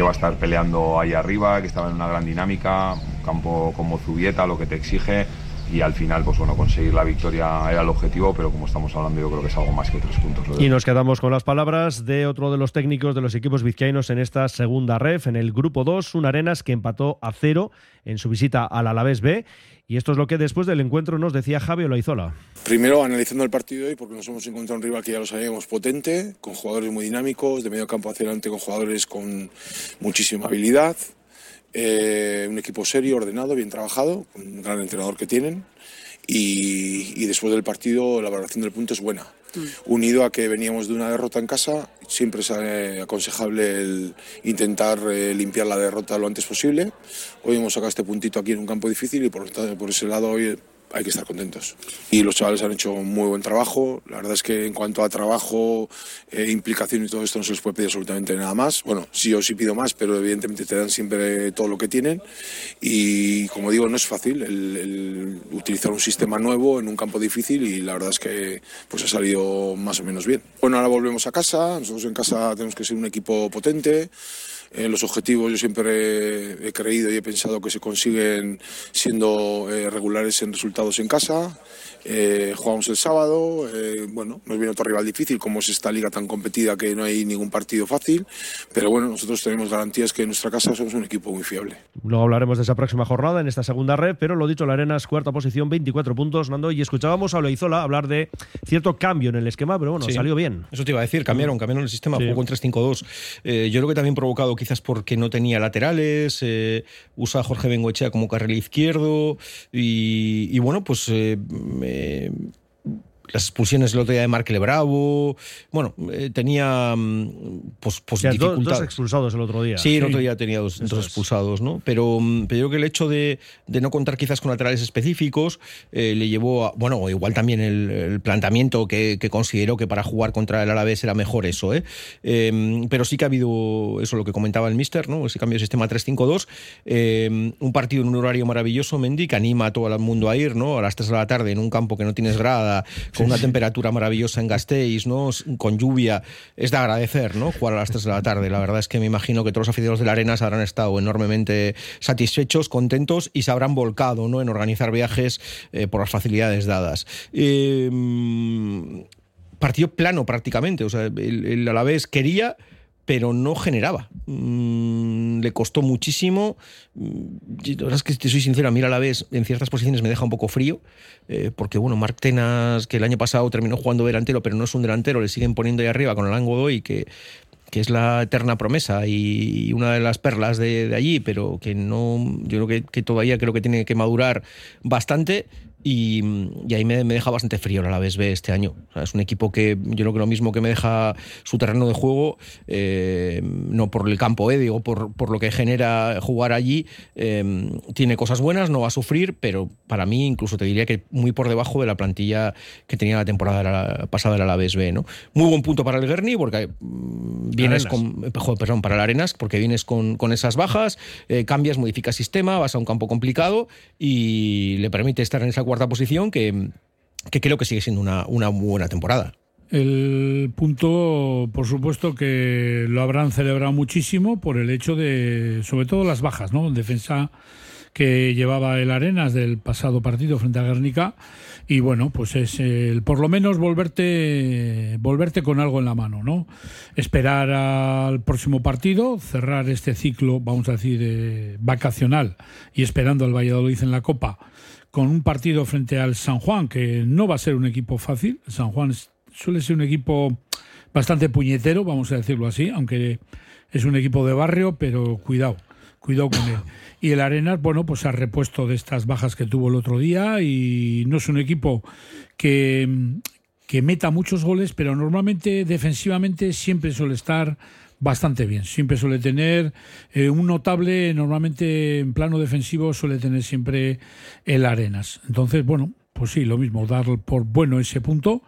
que va a estar peleando ahí arriba, que estaba en una gran dinámica, un campo como Zubieta, lo que te exige y al final, pues bueno, conseguir la victoria era el objetivo, pero como estamos hablando, yo creo que es algo más que tres puntos. Y nos quedamos con las palabras de otro de los técnicos de los equipos vizcaínos en esta segunda ref, en el grupo 2, un Arenas que empató a cero en su visita al Alavés B. Y esto es lo que después del encuentro nos decía Javi Olaizola. Primero, analizando el partido hoy, porque nos hemos encontrado un rival que ya lo sabíamos potente, con jugadores muy dinámicos, de medio campo hacia adelante, con jugadores con muchísima habilidad, eh, un equipo serio, ordenado, bien trabajado, con un gran entrenador que tienen. Y, y después del partido, la valoración del punto es buena. Unido a que veníamos de una derrota en casa, siempre es eh, aconsejable el intentar eh, limpiar la derrota lo antes posible. Hoy hemos sacado este puntito aquí en un campo difícil y por, por ese lado hoy hay que estar contentos. Y los chavales han hecho un muy buen trabajo. La verdad es que en cuanto a trabajo, eh, implicación y todo esto no se les puede pedir absolutamente nada más. Bueno, sí o sí pido más, pero evidentemente te dan siempre todo lo que tienen. Y como digo, no es fácil el, el utilizar un sistema nuevo en un campo difícil y la verdad es que pues ha salido más o menos bien. Bueno, ahora volvemos a casa. Nosotros en casa tenemos que ser un equipo potente. Eh, los objetivos yo siempre he creído y he pensado que se consiguen siendo eh, regulares en resultados en casa. Eh, jugamos el sábado, eh, bueno, nos viene otro rival difícil, como es esta liga tan competida que no hay ningún partido fácil, pero bueno, nosotros tenemos garantías que en nuestra casa somos un equipo muy fiable. Luego hablaremos de esa próxima jornada en esta segunda red, pero lo dicho, la Arenas, cuarta posición, 24 puntos, Nando, y escuchábamos a Loizola hablar de cierto cambio en el esquema, pero bueno, Sí. salió bien. Eso te iba a decir, cambiaron, cambiaron el sistema, Sí. jugó con 3-5-2. Eh, yo creo que también provocado quizás porque no tenía laterales, eh, usa a Jorge Bengoechea como carril izquierdo y, bueno, pues eh, las expulsiones el otro día de Markel Bravo, bueno, eh, tenía mm, pues, pues O sea, do- dos, expulsados el otro día. Sí, el otro día tenía dos, dos expulsados, ¿no? Pero, mm, pero yo creo que el hecho de, de no contar quizás con laterales específicos eh, le llevó a. Bueno, igual también el, el planteamiento que, que consideró que para jugar contra el Alavés era mejor eso, ¿eh? Eh, Pero sí que ha habido eso, lo que comentaba el Mister, ¿no? Ese cambio de sistema 3-5-2. eh, un partido en un horario maravilloso, Mendy, que anima a todo el mundo a ir, ¿no? A las 3 de la tarde en un campo que no tienes grada, con una temperatura maravillosa en Gasteiz, ¿no? Con lluvia. Es de agradecer, ¿no? Jugar a las 3 de la tarde. La verdad es que me imagino que todos los aficionados de la Arenas habrán estado enormemente satisfechos, contentos y se habrán volcado, ¿no? En organizar viajes eh, por las facilidades dadas. Eh, mm, partido plano prácticamente. O sea, el, el Alavés quería pero no generaba. Mm, le costó muchísimo. Mm, La verdad es que, te soy sincero, a mí a la vez en ciertas posiciones me deja un poco frío, eh, porque bueno, Marc Tenas, que el año pasado terminó jugando delantero, pero no es un delantero, le siguen poniendo ahí arriba con el Godoy, que que es la eterna promesa y una de las perlas de, de allí, pero que no, yo creo que, que todavía creo que tiene que madurar bastante y, y ahí me, me deja bastante frío la vez B este año. O sea, es un equipo que yo creo que lo mismo que me deja su terreno de juego, eh, no por el campo, eh, digo, por, por lo que genera jugar allí, eh, tiene cosas buenas, no va a sufrir, pero para mí incluso te diría que muy por debajo de la plantilla que tenía la temporada pasada del Alavés B. ¿no? Muy buen punto para el Guerni porque mm, vienes Arenas. con, perdón, para el Arenas, porque vienes con, con esas bajas, eh, cambias, modificas sistema, vas a un campo complicado y le permite estar en esa cuarta posición que, que creo que sigue siendo una, una buena temporada. El punto, por supuesto, que lo habrán celebrado muchísimo por el hecho de, sobre todo las bajas, ¿no? Defensa que llevaba el Arenas del pasado partido frente a Guernica y bueno, pues es el, por lo menos volverte volverte con algo en la mano, ¿no? Esperar al próximo partido, cerrar este ciclo, vamos a decir, eh, vacacional y esperando al Valladolid en la Copa con un partido frente al San Juan que no va a ser un equipo fácil. El San Juan suele ser un equipo bastante puñetero, vamos a decirlo así, aunque es un equipo de barrio, pero cuidado, cuidado con él. Y el Arenas, bueno, pues ha repuesto de estas bajas que tuvo el otro día y no es un equipo que, que meta muchos goles, pero normalmente defensivamente siempre suele estar bastante bien. Siempre suele tener eh, un notable, normalmente en plano defensivo suele tener siempre el Arenas. Entonces, bueno, pues sí, lo mismo, dar por bueno ese punto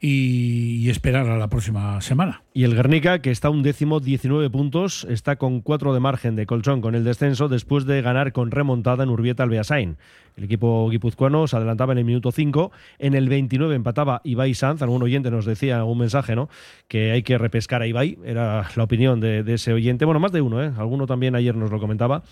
y, y esperar a la próxima semana. Y el Guernica, que está un décimo, 19 puntos, está con 4 de margen de colchón con el descenso después de ganar con remontada en Urbieta al Beasain. El equipo guipuzcoano se adelantaba en el minuto 5, en el 29 empataba Ibai Sanz, algún oyente nos decía un mensaje, ¿no? Que hay que repescar a Ibai, era la opinión de, ese oyente, bueno, más de uno, ¿eh? Alguno también ayer nos lo comentaba.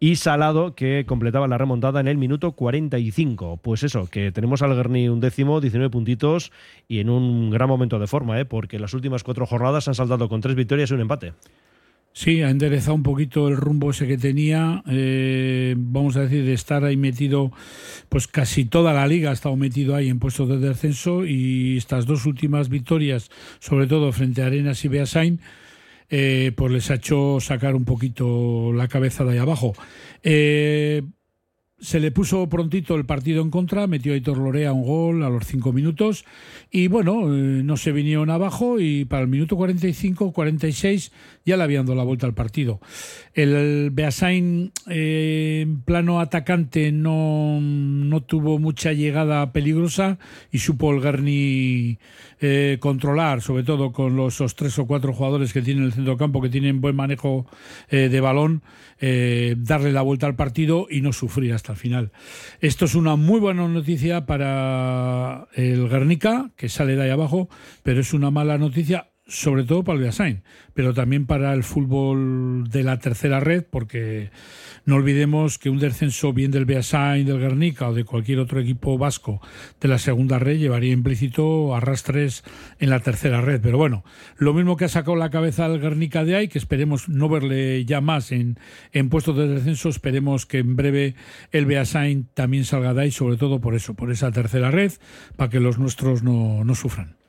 Y Salado, que completaba la remontada en el minuto 45. Pues eso, que tenemos al Guerni un décimo, 19 puntitos y en un gran momento de forma, ¿eh? Porque las últimas cuatro jornadas han saltado con tres victorias y un empate. Sí, ha enderezado un poquito el rumbo ese que tenía. eh, vamos a decir, de estar ahí metido, pues casi toda la liga ha estado metido ahí en puestos de descenso y estas dos últimas victorias, sobre todo frente a Arenas y Beasain, eh, pues les ha hecho sacar un poquito la cabeza de ahí abajo. Eh, se le puso prontito el partido en contra, metió a Aitor Lorea un gol a los cinco minutos y bueno, eh, no se vinieron abajo y para el minuto 45-46 ya le habían dado la vuelta al partido. El Beasain eh, en plano atacante no, no tuvo mucha llegada peligrosa y supo el Garni eh, controlar, sobre todo con los, tres o cuatro jugadores que tienen en el centro campo, que tienen buen manejo de balón, eh, darle la vuelta al partido y no sufrir hasta el final. Esto es una muy buena noticia para el Guernica, que sale de ahí abajo, pero es una mala noticia sobre todo para el Beasain, pero también para el fútbol de la tercera red, porque no olvidemos que un descenso bien del Beasain, del Guernica o de cualquier otro equipo vasco de la segunda red llevaría implícito arrastres en la tercera red. Pero bueno, lo mismo que ha sacado la cabeza al Guernica de ahí, que esperemos no verle ya más en, en puestos de descenso, esperemos que en breve el Beasain también salga de ahí, sobre todo por eso, por esa tercera red, para que los nuestros no, no sufran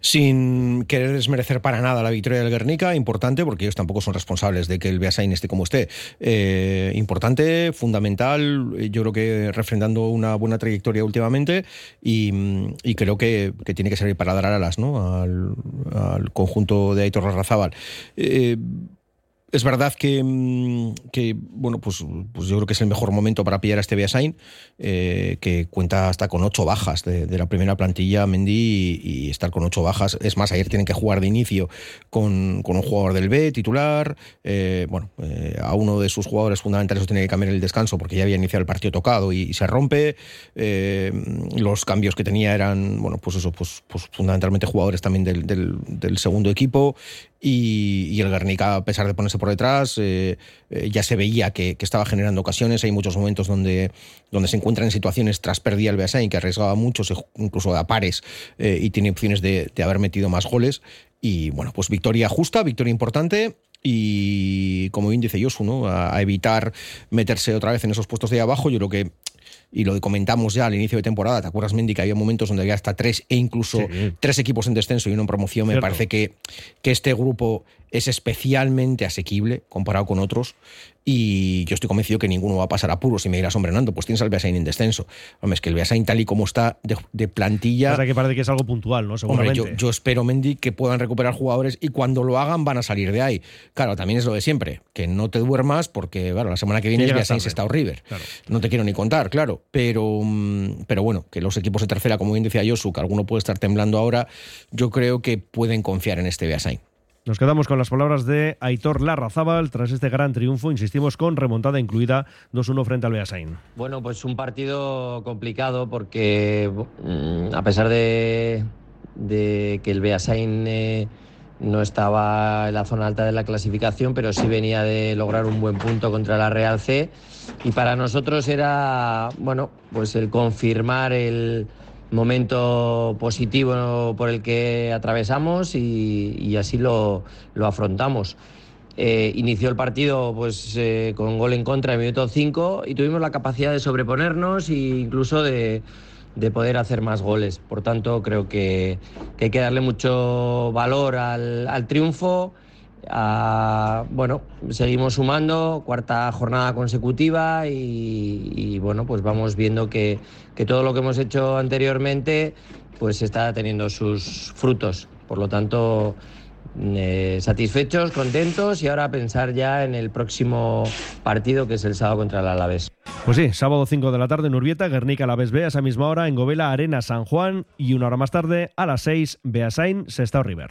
sin querer desmerecer para nada la victoria del Guernica, importante, porque ellos tampoco son responsables de que el Beasain esté como esté. Eh, importante, fundamental, yo creo que refrendando una buena trayectoria últimamente y, creo que, tiene que servir para dar alas ¿no? al, conjunto de Aitor Razábal. Eh, es verdad que, que, bueno, pues, pues yo creo que es el mejor momento para pillar a este Beasain, eh, que cuenta hasta con ocho bajas de, la primera plantilla, Mendy, y, y, estar con ocho bajas. Es más, ayer tienen que jugar de inicio con, un jugador del B titular. Eh, bueno, eh, a uno de sus jugadores fundamentales tiene que cambiar el descanso porque ya había iniciado el partido tocado y, y se rompe. Los cambios que tenía eran, bueno, pues eso, pues, pues fundamentalmente jugadores también del, del segundo equipo. Y, el Guernica, a pesar de ponerse por detrás, eh, eh, ya se veía que, que, estaba generando ocasiones. Hay muchos momentos donde, donde se encuentra en situaciones tras pérdida el Beasain, que arriesgaba mucho, incluso a pares, eh, y tiene opciones de, de, haber metido más goles. Y bueno, pues victoria justa, victoria importante. Y como bien dice Josu, ¿no? a, a evitar meterse otra vez en esos puestos de abajo, yo creo que y lo comentamos ya al inicio de temporada, ¿te acuerdas, Mendy, que había momentos donde había hasta tres e incluso sí. tres equipos en descenso y uno en promoción? Cierto. Me parece que, que este grupo es especialmente asequible comparado con otros y yo estoy convencido que ninguno va a pasar apuros y me dirás, hombre, Nando, pues tienes al Beasain en descenso. Hombre, es que el Beasain tal y como está de, de plantilla... O sea, que parece que es algo puntual, ¿no? Seguramente. Hombre, yo, yo, espero, Mendy, que puedan recuperar jugadores y cuando lo hagan van a salir de ahí. Claro, también es lo de siempre, que no te duermas porque, claro, la semana que viene es Beasain está River. Claro. No te quiero ni contar, claro, pero, mm, pero bueno, que los equipos de tercera, como bien decía Josu, que alguno puede estar temblando ahora, yo creo que pueden confiar en este Beasain. Nos quedamos con las palabras de Aitor Larrazábal tras este gran triunfo, insistimos, con remontada incluida 2-1 frente al Beasain. Bueno, pues un partido complicado porque mm, a pesar de, de que el Beasain eh, no estaba en la zona alta de la clasificación, pero sí venía de lograr un buen punto contra la Real C y para nosotros era, bueno, pues el confirmar el momento positivo por el que atravesamos y, así lo, lo afrontamos. Eh, inició el partido pues, eh, con gol en contra en minuto 5 y tuvimos la capacidad de sobreponernos e incluso de, de poder hacer más goles. Por tanto, creo que, que hay que darle mucho valor al, al triunfo. A, bueno, seguimos sumando, cuarta jornada consecutiva y, y bueno, pues vamos viendo que, que, todo lo que hemos hecho anteriormente pues está teniendo sus frutos. Por lo tanto, eh, satisfechos, contentos y ahora a pensar ya en el próximo partido que es el sábado contra el Alavés. Pues sí, sábado 5 de la tarde en Urbieta, Guernica Alavés B a esa misma hora, en Govela Arena San Juan y una hora más tarde a las 6 Beasain Sestao River.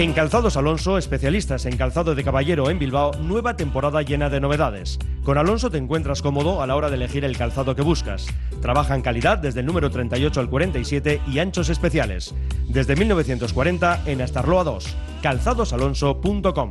En Calzados Alonso, especialistas en calzado de caballero en Bilbao, nueva temporada llena de novedades. Con Alonso te encuentras cómodo a la hora de elegir el calzado que buscas. Trabaja en calidad desde el número 38 al 47 y anchos especiales. Desde 1940 en Astarloa 2. calzadosalonso.com.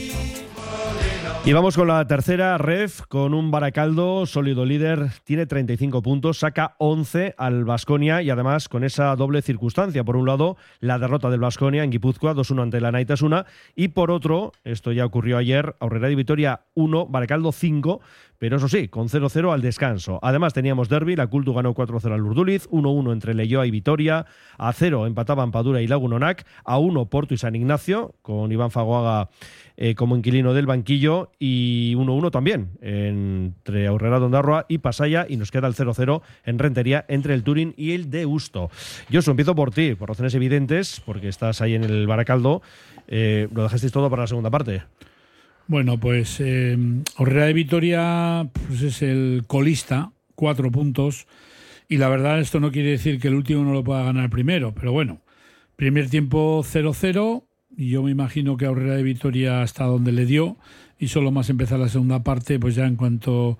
Y vamos con la tercera ref, con un Baracaldo sólido líder, tiene 35 puntos, saca 11 al Vasconia y además con esa doble circunstancia. Por un lado, la derrota del Vasconia en Guipúzcoa, 2-1 ante la Naitasuna, y por otro, esto ya ocurrió ayer, Aurrera de Vitoria 1, Baracaldo 5, pero eso sí, con 0-0 al descanso. Además teníamos derby, la Cultu ganó 4-0 al Urduliz, 1-1 entre Leyoa y Vitoria, a 0 empataban Padura y Lagunonac, a 1 Porto y San Ignacio, con Iván Fagoaga eh, como inquilino del banquillo, y 1-1 también entre Aurrera Dondarroa y Pasaya, y nos queda el 0-0 en Rentería entre el Turín y el Deusto. Yo empiezo por ti, por razones evidentes, porque estás ahí en el Baracaldo. Eh, lo dejasteis todo para la segunda parte. Bueno, pues eh, Orrera de Vitoria pues es el colista, cuatro puntos. Y la verdad, esto no quiere decir que el último no lo pueda ganar primero, pero bueno, primer tiempo 0-0. Y yo me imagino que Aurrera de Vitoria hasta donde le dio y solo más empezar la segunda parte, pues ya en cuanto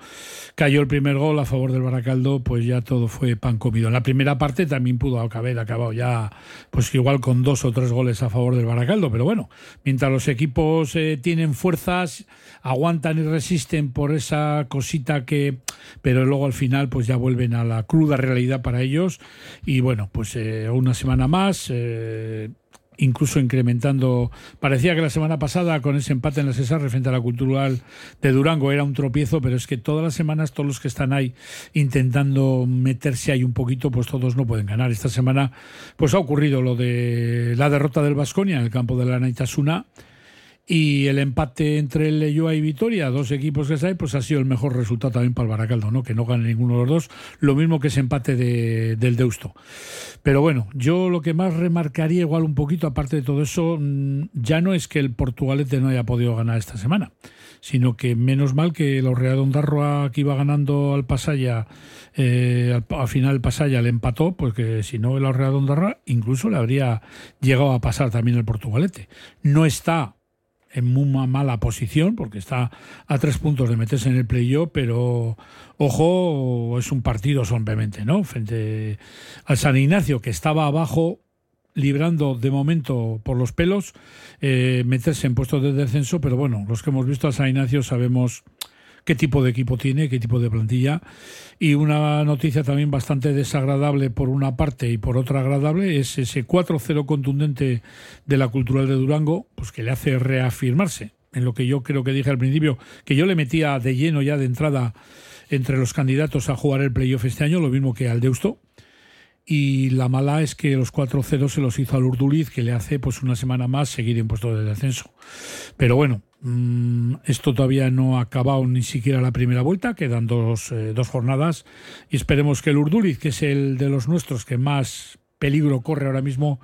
cayó el primer gol a favor del Baracaldo, pues ya todo fue pan comido. En la primera parte también pudo haber acabado ya, pues igual con dos o tres goles a favor del Baracaldo, pero bueno, mientras los equipos eh, tienen fuerzas, aguantan y resisten por esa cosita que, pero luego al final pues ya vuelven a la cruda realidad para ellos y bueno, pues eh, una semana más. Eh, incluso incrementando. Parecía que la semana pasada, con ese empate en la César frente a la Cultural de Durango, era un tropiezo, pero es que todas las semanas, todos los que están ahí intentando meterse ahí un poquito, pues todos no pueden ganar. Esta semana, pues ha ocurrido lo de la derrota del Vasconia en el campo de la Naitasuna y el empate entre el Leyoa y Vitoria, dos equipos que hay, pues ha sido el mejor resultado también para el Baracaldo, ¿no? Que no gane ninguno de los dos, lo mismo que ese empate de, del Deusto. Pero bueno, yo lo que más remarcaría igual un poquito, aparte de todo eso, mm, ya no es que el Portugalete no haya podido ganar esta semana, sino que menos mal que el Orreadondarroa que iba ganando al Pasaya, eh, al, final Pasaya le empató, porque si no el Orreadondarroa incluso le habría llegado a pasar también el Portugalete. No está en muy mala posición porque está a tres puntos de meterse en el playoff, pero ojo, es un partido solamente, ¿no? Frente al San Ignacio que estaba abajo librando de momento por los pelos eh, meterse en puestos de descenso, pero bueno, los que hemos visto a San Ignacio sabemos qué tipo de equipo tiene, qué tipo de plantilla. Y una noticia también bastante desagradable por una parte y por otra agradable es ese 4-0 contundente de la Cultural de Durango, pues que le hace reafirmarse en lo que yo creo que dije al principio, que yo le metía de lleno ya de entrada entre los candidatos a jugar el playoff este año, lo mismo que al Deusto. Y la mala es que los 4-0 se los hizo al Urduliz, que le hace pues una semana más seguir en de descenso. Pero bueno, esto todavía no ha acabado ni siquiera la primera vuelta, quedan dos, eh, dos jornadas y esperemos que el Urduliz, que es el de los nuestros que más peligro corre ahora mismo,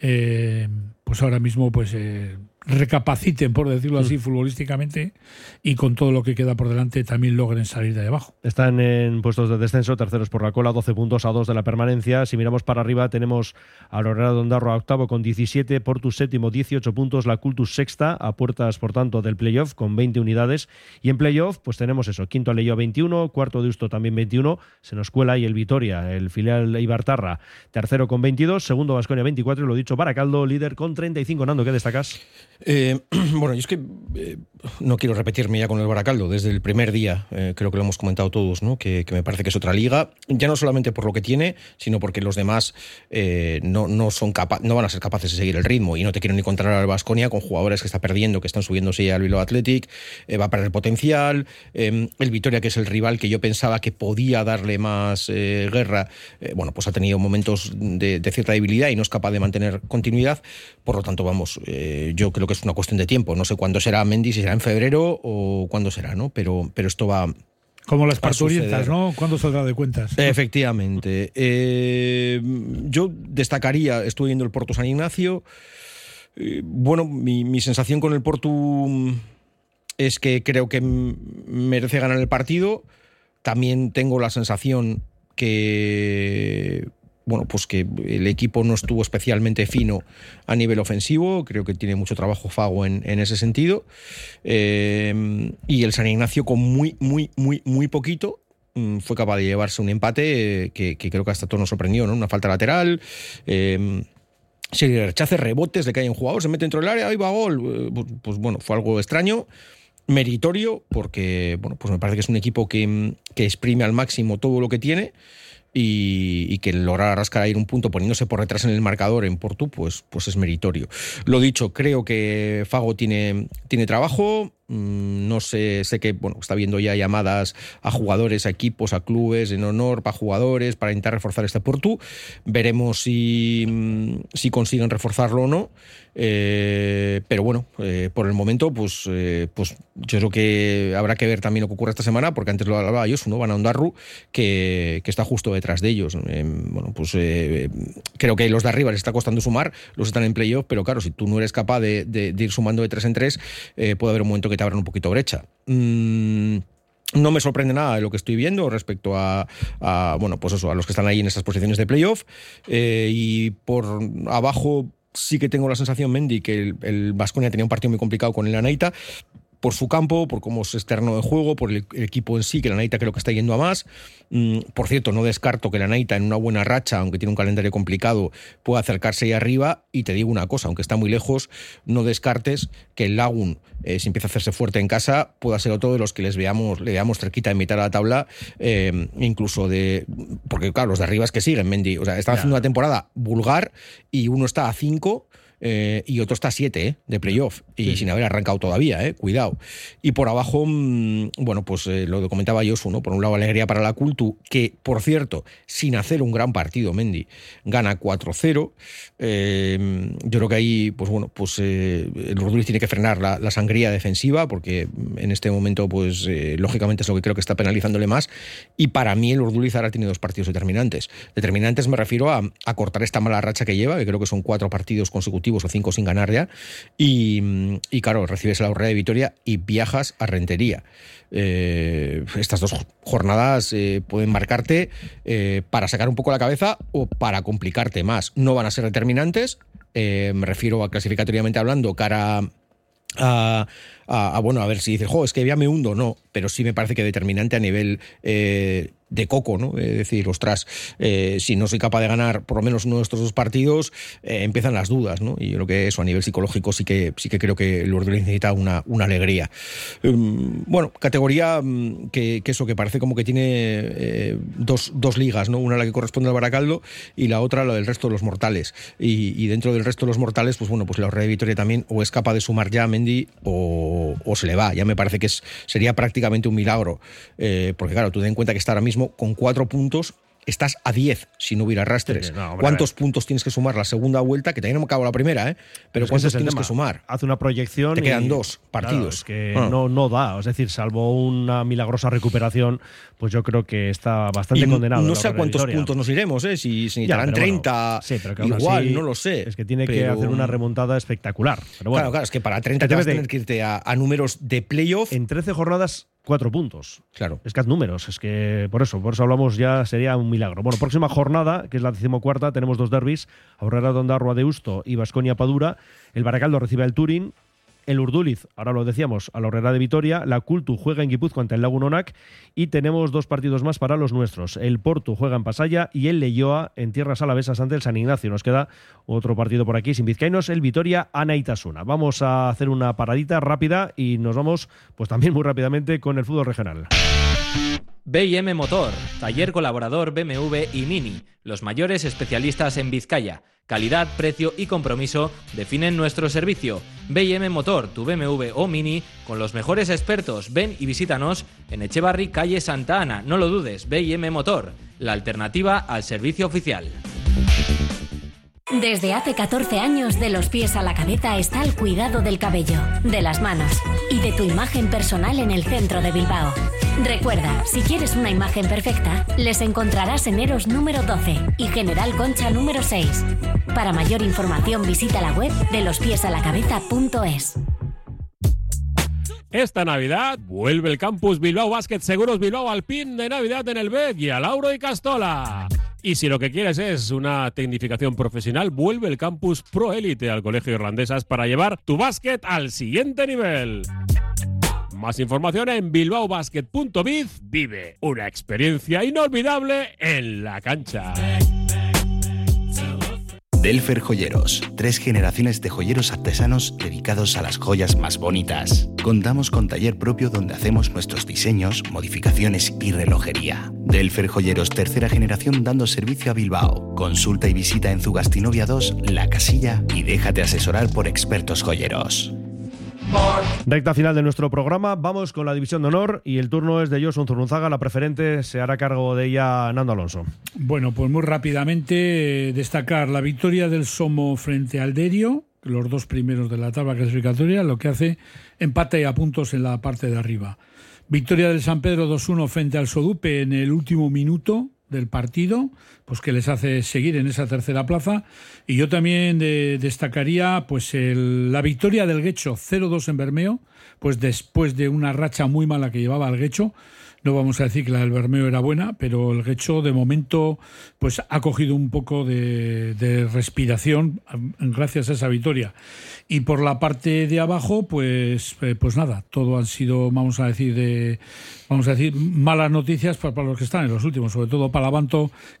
eh, pues ahora mismo pues eh, recapaciten, por decirlo así, futbolísticamente y con todo lo que queda por delante también logren salir de abajo. Están en puestos de descenso, terceros por la cola, 12 puntos a 2 de la permanencia. Si miramos para arriba, tenemos a Lorena Dondarro a octavo con 17, Portus séptimo, 18 puntos, la Cultus sexta, a puertas, por tanto, del playoff con 20 unidades. Y en playoff, pues tenemos eso, quinto Leyo 21, cuarto de Usto también 21, se nos cuela ahí el Vitoria, el filial Ibartarra, tercero con 22, segundo Vasconia 24 y lo dicho, Baracaldo, líder con 35. Nando, ¿qué destacas? Eh, (clears throat) bueno, yo es que eh, no quiero repetirme ya con el Baracaldo. Desde el primer día, eh, creo que lo hemos comentado todos, ¿no? Que, me parece que es otra liga, ya no solamente por lo que tiene, sino porque los demás no, no, son capa no van a ser capaces de seguir el ritmo. Y no te quiero ni contar al Vasconia con jugadores que está perdiendo, que están subiéndose al Bilbao Athletic, va a perder potencial. eh, el Vitoria, que es el rival que yo pensaba que podía darle más guerra, bueno, pues ha tenido momentos de, de cierta debilidad y no es capaz de mantener continuidad. Por lo tanto, vamos, yo creo que es una cuestión de tiempo. No sé cuándo será Mendy, si será en febrero o cuándo será, ¿no? Pero, pero esto va. Como las parturientas. ¿no? ¿Cuándo saldrá de cuentas? Efectivamente. Eh, yo destacaría, estuve viendo el Porto San Ignacio. Eh, bueno, mi, mi sensación con el Porto mm, es que creo que merece ganar el partido. También tengo la sensación que bueno, pues que el equipo no estuvo especialmente fino a nivel ofensivo, creo que tiene mucho trabajo Fago en, ese sentido. Eh, y el San Ignacio con muy, muy, muy, muy poquito mm, fue capaz de llevarse un empate eh, que, creo que hasta todo nos sorprendió, ¿no? Una falta lateral. Eh, se rechace rebotes, le cae un jugador, se mete dentro del área, ahí va gol. Eh, Pues, pues bueno, fue algo extraño, meritorio, porque bueno, pues me parece que es un equipo que, mm, que exprime al máximo todo lo que tiene y, y que lograr rascar ahí un punto poniéndose por detrás en el marcador en Porto, pues, pues es meritorio. Lo dicho, creo que Fago tiene, tiene trabajo. Mm, No sé, sé que bueno, está viendo ya llamadas a jugadores, a equipos, a clubes en honor para jugadores para intentar reforzar este Porto. Veremos si, mm, si consiguen reforzarlo o no. Eh, pero bueno, eh, por el momento, pues, eh, pues yo creo que habrá que ver también lo que ocurre esta semana, porque antes lo hablaba yo, ¿no? Van a Ondarru, que, que está justo detrás de ellos. Bueno, pues creo que los de arriba les está costando sumar, los están en playoff, pero claro, si tú no eres capaz de, de- de ir sumando de tres en tres, puede haber un momento que te abran un poquito brecha. Mm, no me sorprende nada de lo que estoy viendo respecto a, bueno, pues a los que están ahí en esas posiciones de playoff. Eh, y por abajo sí que tengo la sensación, Mendy, que el, el Baskonia tenía un partido muy complicado con el Anaita por su campo, por cómo es externo de juego, por el, equipo en sí, que la Naita creo que está yendo a más. Mm, por cierto, no descarto que la Naita en una buena racha, aunque tiene un calendario complicado, pueda acercarse ahí arriba. Y te digo una cosa, aunque está muy lejos, no descartes que el Lagun, eh, si empieza a hacerse fuerte en casa, pueda ser otro de los que les veamos, le veamos cerquita en mitad de la tabla, eh, incluso de. Porque claro, los de arriba es que siguen, Mendy. O sea, están haciendo una temporada vulgar y uno está a 5 eh, y otro está a 7 ¿eh? de playoff y Sí. sin haber arrancado todavía, ¿eh? cuidado. Y por abajo, mm, bueno, pues eh, lo comentaba Josu, ¿no? Por un lado, alegría para la Cultu, que por cierto, sin hacer un gran partido, Mendy, gana 4-0. Eh, yo creo que ahí, pues bueno, pues el Urduliz tiene que frenar la, la sangría defensiva, porque en este momento, pues lógicamente es lo que creo que está penalizándole más. Y para mí, el Urduliz ahora tiene dos partidos determinantes. Determinantes me refiero a, a cortar esta mala racha que lleva, que creo que son cuatro partidos consecutivos o cinco sin ganar ya. Y, mm, claro, recibes la horrera de Vitoria y viajas a Rentería. Eh, estas dos jornadas eh, pueden marcarte eh, para sacar un poco la cabeza o para complicarte más. No van a ser determinantes, me refiero a clasificatoriamente hablando, cara a, a- a, bueno, a ver si dices, jo, es que ya me hundo, no, pero sí me parece que determinante a nivel eh, de coco, ¿no? Es decir, ostras, eh, si no soy capaz de ganar por lo menos uno de estos dos partidos, eh, empiezan las dudas, ¿no? Y yo creo que eso a nivel psicológico sí que, sí que creo que el necesita una, una alegría. Um, bueno, categoría mm, que, eso, que parece como que tiene dos, dos ligas, ¿no? Una la que corresponde al Baracaldo y la otra la del resto de los mortales. Y, dentro del resto de los mortales, pues bueno, pues la Horrera de Vitoria también o es capaz de sumar ya a Mendy o, se le va. Ya me parece que sería prácticamente un milagro. Eh, porque claro, tú ten en cuenta que está ahora mismo con cuatro puntos estás a 10 si no hubiera no, hombre, ¿Cuántos puntos tienes que sumar la segunda vuelta? Que también no acabo la primera, ¿eh? Pero es ¿cuántos tienes tema. que sumar? Hace una proyección. Te quedan y- dos claro, partidos. es que Ah. no, no da. Es decir, salvo una milagrosa recuperación, pues yo creo que está bastante Y condenado. No sé a cuántos Victoria. puntos nos iremos, ¿eh? Si, Ya, necesitarán pero bueno, 30, sí, pero que aún igual, así no lo sé. Es que tiene que hacer una remontada espectacular. Pero bueno, claro, claro, es que para 30 El te vas a tener que irte a, a números de playoff. En 13 jornadas, cuatro puntos. Claro. Es que haz números, es que por eso, por eso hablamos ya, sería un milagro. Bueno, próxima jornada, que es la decimocuarta, tenemos dos derbis, Aurrera Dondarroa de Usto y Vasconia Padura. El Baracaldo recibe al Turín, el Urduliz, ahora lo decíamos, a la Horrera de Vitoria, la Cultu juega en Guipúzcoa ante el Lagunonac y tenemos dos partidos más para los nuestros. El Portu juega en Pasaya y el Leyoa en tierras alavesas ante el San Ignacio. Nos queda otro partido por aquí sin vizcaínos, el Vitoria Anaitasuna. Vamos a hacer una paradita rápida y nos vamos pues también muy rápidamente con el fútbol regional. BM Motor, taller colaborador BMW y Mini, los mayores especialistas en Vizcaya. Calidad, precio y compromiso definen nuestro servicio. BM Motor, tu BMW o Mini, con los mejores expertos. Ven y visítanos en Echevarri, calle Santa Ana. No lo dudes, BM Motor, la alternativa al servicio oficial. Desde hace 14 años, de los pies a la cabeza está el cuidado del cabello, de las manos y de tu imagen personal en el centro de Bilbao. Recuerda, si quieres una imagen perfecta, les encontrarás en Eros número 12 y General Concha número 6. Para mayor información visita la web de lospiesalacabeza.es. Esta Navidad vuelve el campus Bilbao Basket Seguros Bilbao al pin de Navidad en el BED y a Lauro y Castola. Y si lo que quieres es una tecnificación profesional, vuelve el campus Pro Elite al Colegio Irlandesas para llevar tu básquet al siguiente nivel. Más información en bilbaobasket.biz. Vive una experiencia inolvidable en la cancha. Delfer Joyeros, tres generaciones de joyeros artesanos dedicados a las joyas más bonitas. Contamos con taller propio donde hacemos nuestros diseños, modificaciones y relojería. Delfer Joyeros, tercera generación dando servicio a Bilbao. Consulta y visita en Zugastinovia 2, La Casilla y déjate asesorar por expertos joyeros. Recta final de nuestro programa, vamos con la división de honor y el turno es de Josun Zurunzaga, la preferente se hará cargo de ella Nando Alonso. Bueno, pues muy rápidamente eh, destacar la victoria del Somo frente al Derio, los dos primeros de la tabla clasificatoria, lo que hace empate a puntos en la parte de arriba. Victoria del San Pedro 2-1 frente al Sodupe en el último minuto del partido, pues que les hace seguir en esa tercera plaza. Y yo también eh, destacaría pues el- la victoria del Guecho 0-2 en Bermeo, pues después de una racha muy mala que llevaba el Guecho. No vamos a decir que la del Bermeo era buena, pero el Guecho de momento pues ha cogido un poco de, de respiración gracias a esa victoria. Y por la parte de abajo, pues, eh, pues nada, todo han sido, vamos a decir, de, vamos a decir, malas noticias para, los que están en los últimos, sobre todo para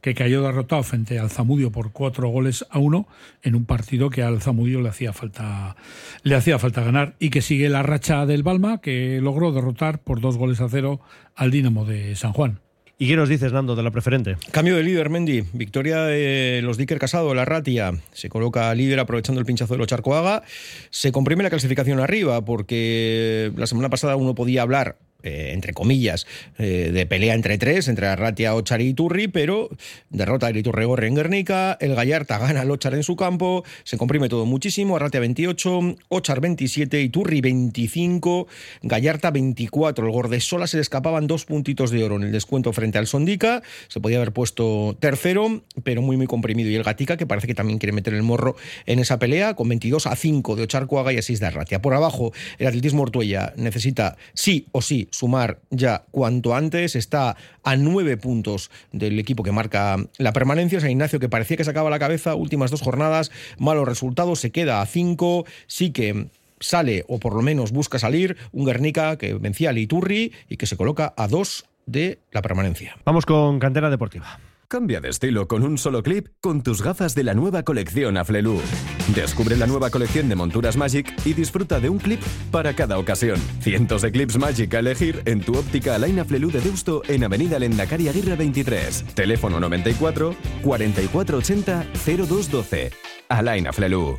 que cayó derrotado frente al Zamudio por cuatro goles a uno en un partido que al Zamudio le hacía falta, le hacía falta ganar y que sigue la racha del Balma, que logró derrotar por dos goles a cero al Dinamo de San Juan. ¿Y qué nos dices, Nando, de la preferente? Cambio de líder, Mendy. Victoria de los Dicker Casado, la Ratia. Se coloca líder aprovechando el pinchazo de los Charcoaga. Se comprime la clasificación arriba porque la semana pasada uno podía hablar. Eh, entre comillas, eh, de pelea entre tres, entre Arratia, Ochar y Iturri, pero derrota el Iturregorri en Guernica, el Gallarta (laughs) gana al Ochar en su campo, se comprime todo muchísimo, Arratia 28, Ochar 27, Iturri 25, Gallarta 24, el Gordesola se le escapaban dos puntitos de oro en el descuento frente al Sondica, se podía haber puesto tercero, pero muy muy comprimido, y el Gatica que parece que también quiere meter el morro en esa pelea, con 22 a 5 de Ocharcoaga y a 6 de Arratia. Por abajo, el Atletismo Ortuella necesita sí o sí sumar ya cuanto antes, está a 9 puntos del equipo que marca la permanencia, San Ignacio que parecía que sacaba la cabeza, últimas dos jornadas, malos resultados, se queda a 5, sí que sale, o por lo menos busca salir, un Guernica que vencía al Iturri y que se coloca a 2 de la permanencia. Vamos con Cantera Deportiva. Cambia de estilo con un solo clip con tus gafas de la nueva colección Aflelu. Descubre la nueva colección de monturas Magic y disfruta de un clip para cada ocasión. Cientos de clips Magic a elegir en tu óptica Alain Aflelu de Deusto en Avenida Lendakari Aguirre 23. Teléfono 94 4480 0212. Alain Aflelu.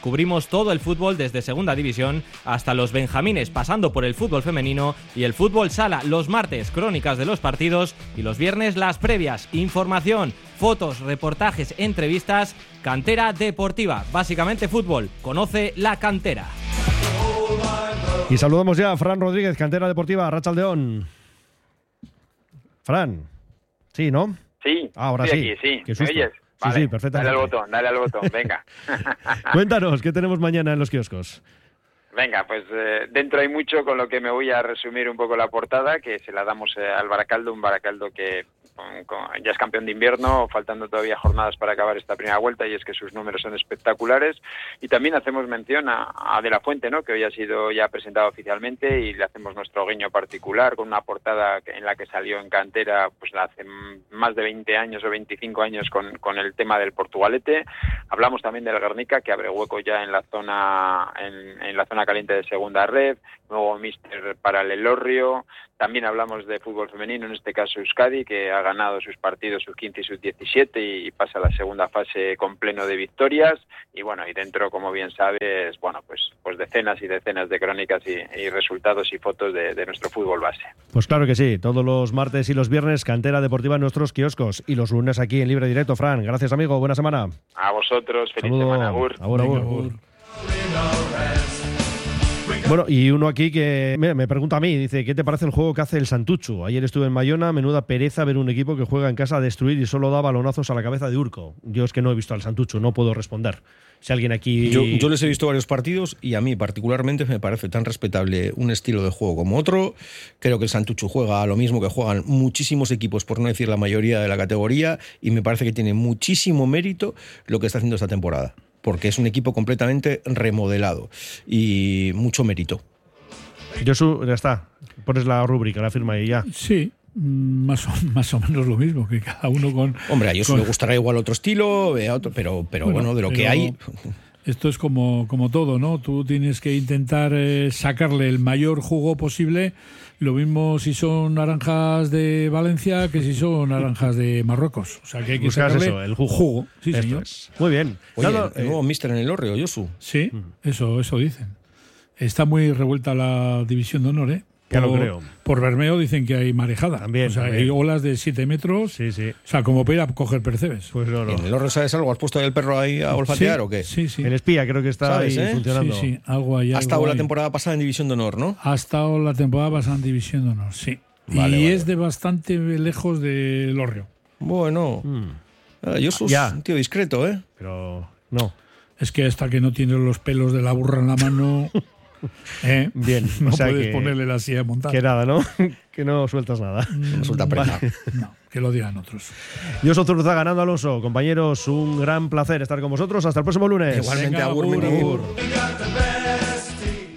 Cubrimos todo el fútbol desde Segunda División hasta los Benjamines, pasando por el fútbol femenino y el fútbol sala. Los martes, crónicas de los partidos y los viernes, las previas. Información, fotos, reportajes, entrevistas. Cantera Deportiva, básicamente fútbol. Conoce la cantera. Y saludamos ya a Fran Rodríguez, cantera deportiva, Rachaldeón. Fran, sí, ¿no? Sí, Ahora estoy sí. aquí, sí. Qué ¿Me susto. oyes? Sí, sí, perfectamente. Dale al botón, dale al botón, venga. (laughs) Cuéntanos, ¿qué tenemos mañana en los kioscos? Venga, pues eh, dentro hay mucho con lo que me voy a resumir un poco la portada, que se la damos eh, al Baracaldo, un Baracaldo que ya es campeón de invierno, faltando todavía jornadas para acabar esta primera vuelta, y es que sus números son espectaculares. Y también hacemos mención a, De La Fuente, ¿no? que hoy ha sido ya presentado oficialmente, y le hacemos nuestro guiño particular con una portada en la que salió en cantera pues hace más de 20 años o 25 años con, con el tema del Portugalete. Hablamos también del Guernica, que abre hueco ya en la zona en, la zona caliente de segunda red, nuevo míster para el Elorrio. También hablamos de fútbol femenino, en este caso Euskadi, que ha ganado sus partidos sus 15 y sus 17 y pasa a la segunda fase con pleno de victorias. Y bueno, y dentro, como bien sabes, bueno, pues, pues decenas y decenas de crónicas y, y resultados y fotos de, de nuestro fútbol base. Pues claro que sí, todos los martes y los viernes, cantera deportiva en nuestros kioscos y los lunes aquí en Libre Directo. Fran, gracias amigo, buena semana. A vosotros, feliz Saludo. semana, Agur. Agur, agur. Bueno, y uno aquí que me, pregunta a mí, dice, ¿qué te parece el juego que hace el Santuchu? Ayer estuve en Bayona, menuda pereza ver un equipo que juega en casa a destruir y solo da balonazos a la cabeza de Urco. Yo es que no he visto al Santuchu, no puedo responder. Si alguien aquí... Yo, les he visto varios partidos y a mí particularmente me parece tan respetable un estilo de juego como otro. Creo que el Santuchu juega a lo mismo que juegan muchísimos equipos, por no decir la mayoría de la categoría, y me parece que tiene muchísimo mérito lo que está haciendo esta temporada, porque es un equipo completamente remodelado y mucho mérito. Josu, ya está. Pones la rúbrica, la firma y ya. Sí, mm, más o, (laughs) más o menos lo mismo, que cada uno con... Hombre, a ellos con- le gustará igual otro estilo, eh, a otro, pero, pero bueno, Bueno, de lo que hay. Esto es como, como todo, ¿no? Tú tienes que intentar eh, sacarle el mayor jugo posible. Lo mismo si son naranjas de Valencia que si son naranjas de Marruecos. O sea que hay que Buscas sacarle eso, el jugo. Sí, Esto señor. es. Muy bien. Oye, Nada, el eh, nuevo mister en el Orrio, Josu. Sí, eso, eso dicen. Está muy revuelta la división de honor, ¿eh? Ya lo Por- creo. Por Bermeo dicen que hay marejada. También, O sea, también. hay olas de 7 metros. Sí, sí. O sea, como para ir a coger percebes. Pues no, no. ¿En el Orrio sabes algo? ¿Has puesto el perro ahí a olfatear Sí, o qué? Sí, sí. El espía creo que está ¿Sabes, ahí eh? funcionando. Sí, sí, algo ahí. Ha estado la temporada pasada en División de Honor, ¿no? Ha estado la temporada pasada en División de Honor, sí. Vale, y vale. es de bastante lejos del Orrio. Bueno. Ah, Josu es Ya. un tío discreto, ¿eh? Pero no. Es que hasta que no tiene los pelos de la burra en la mano, (laughs) ¿eh? (laughs) Bien, (laughs) no o sea puedes que- ponerle la silla a montar. Que nada, ¿no? (laughs) que no sueltas nada. No suelta prenda. No, que lo digan otros. Yo soy Zurza ganando Alonso. Compañeros, un gran placer estar con vosotros. Hasta el próximo lunes. Igualmente, Venga, Meni. agur.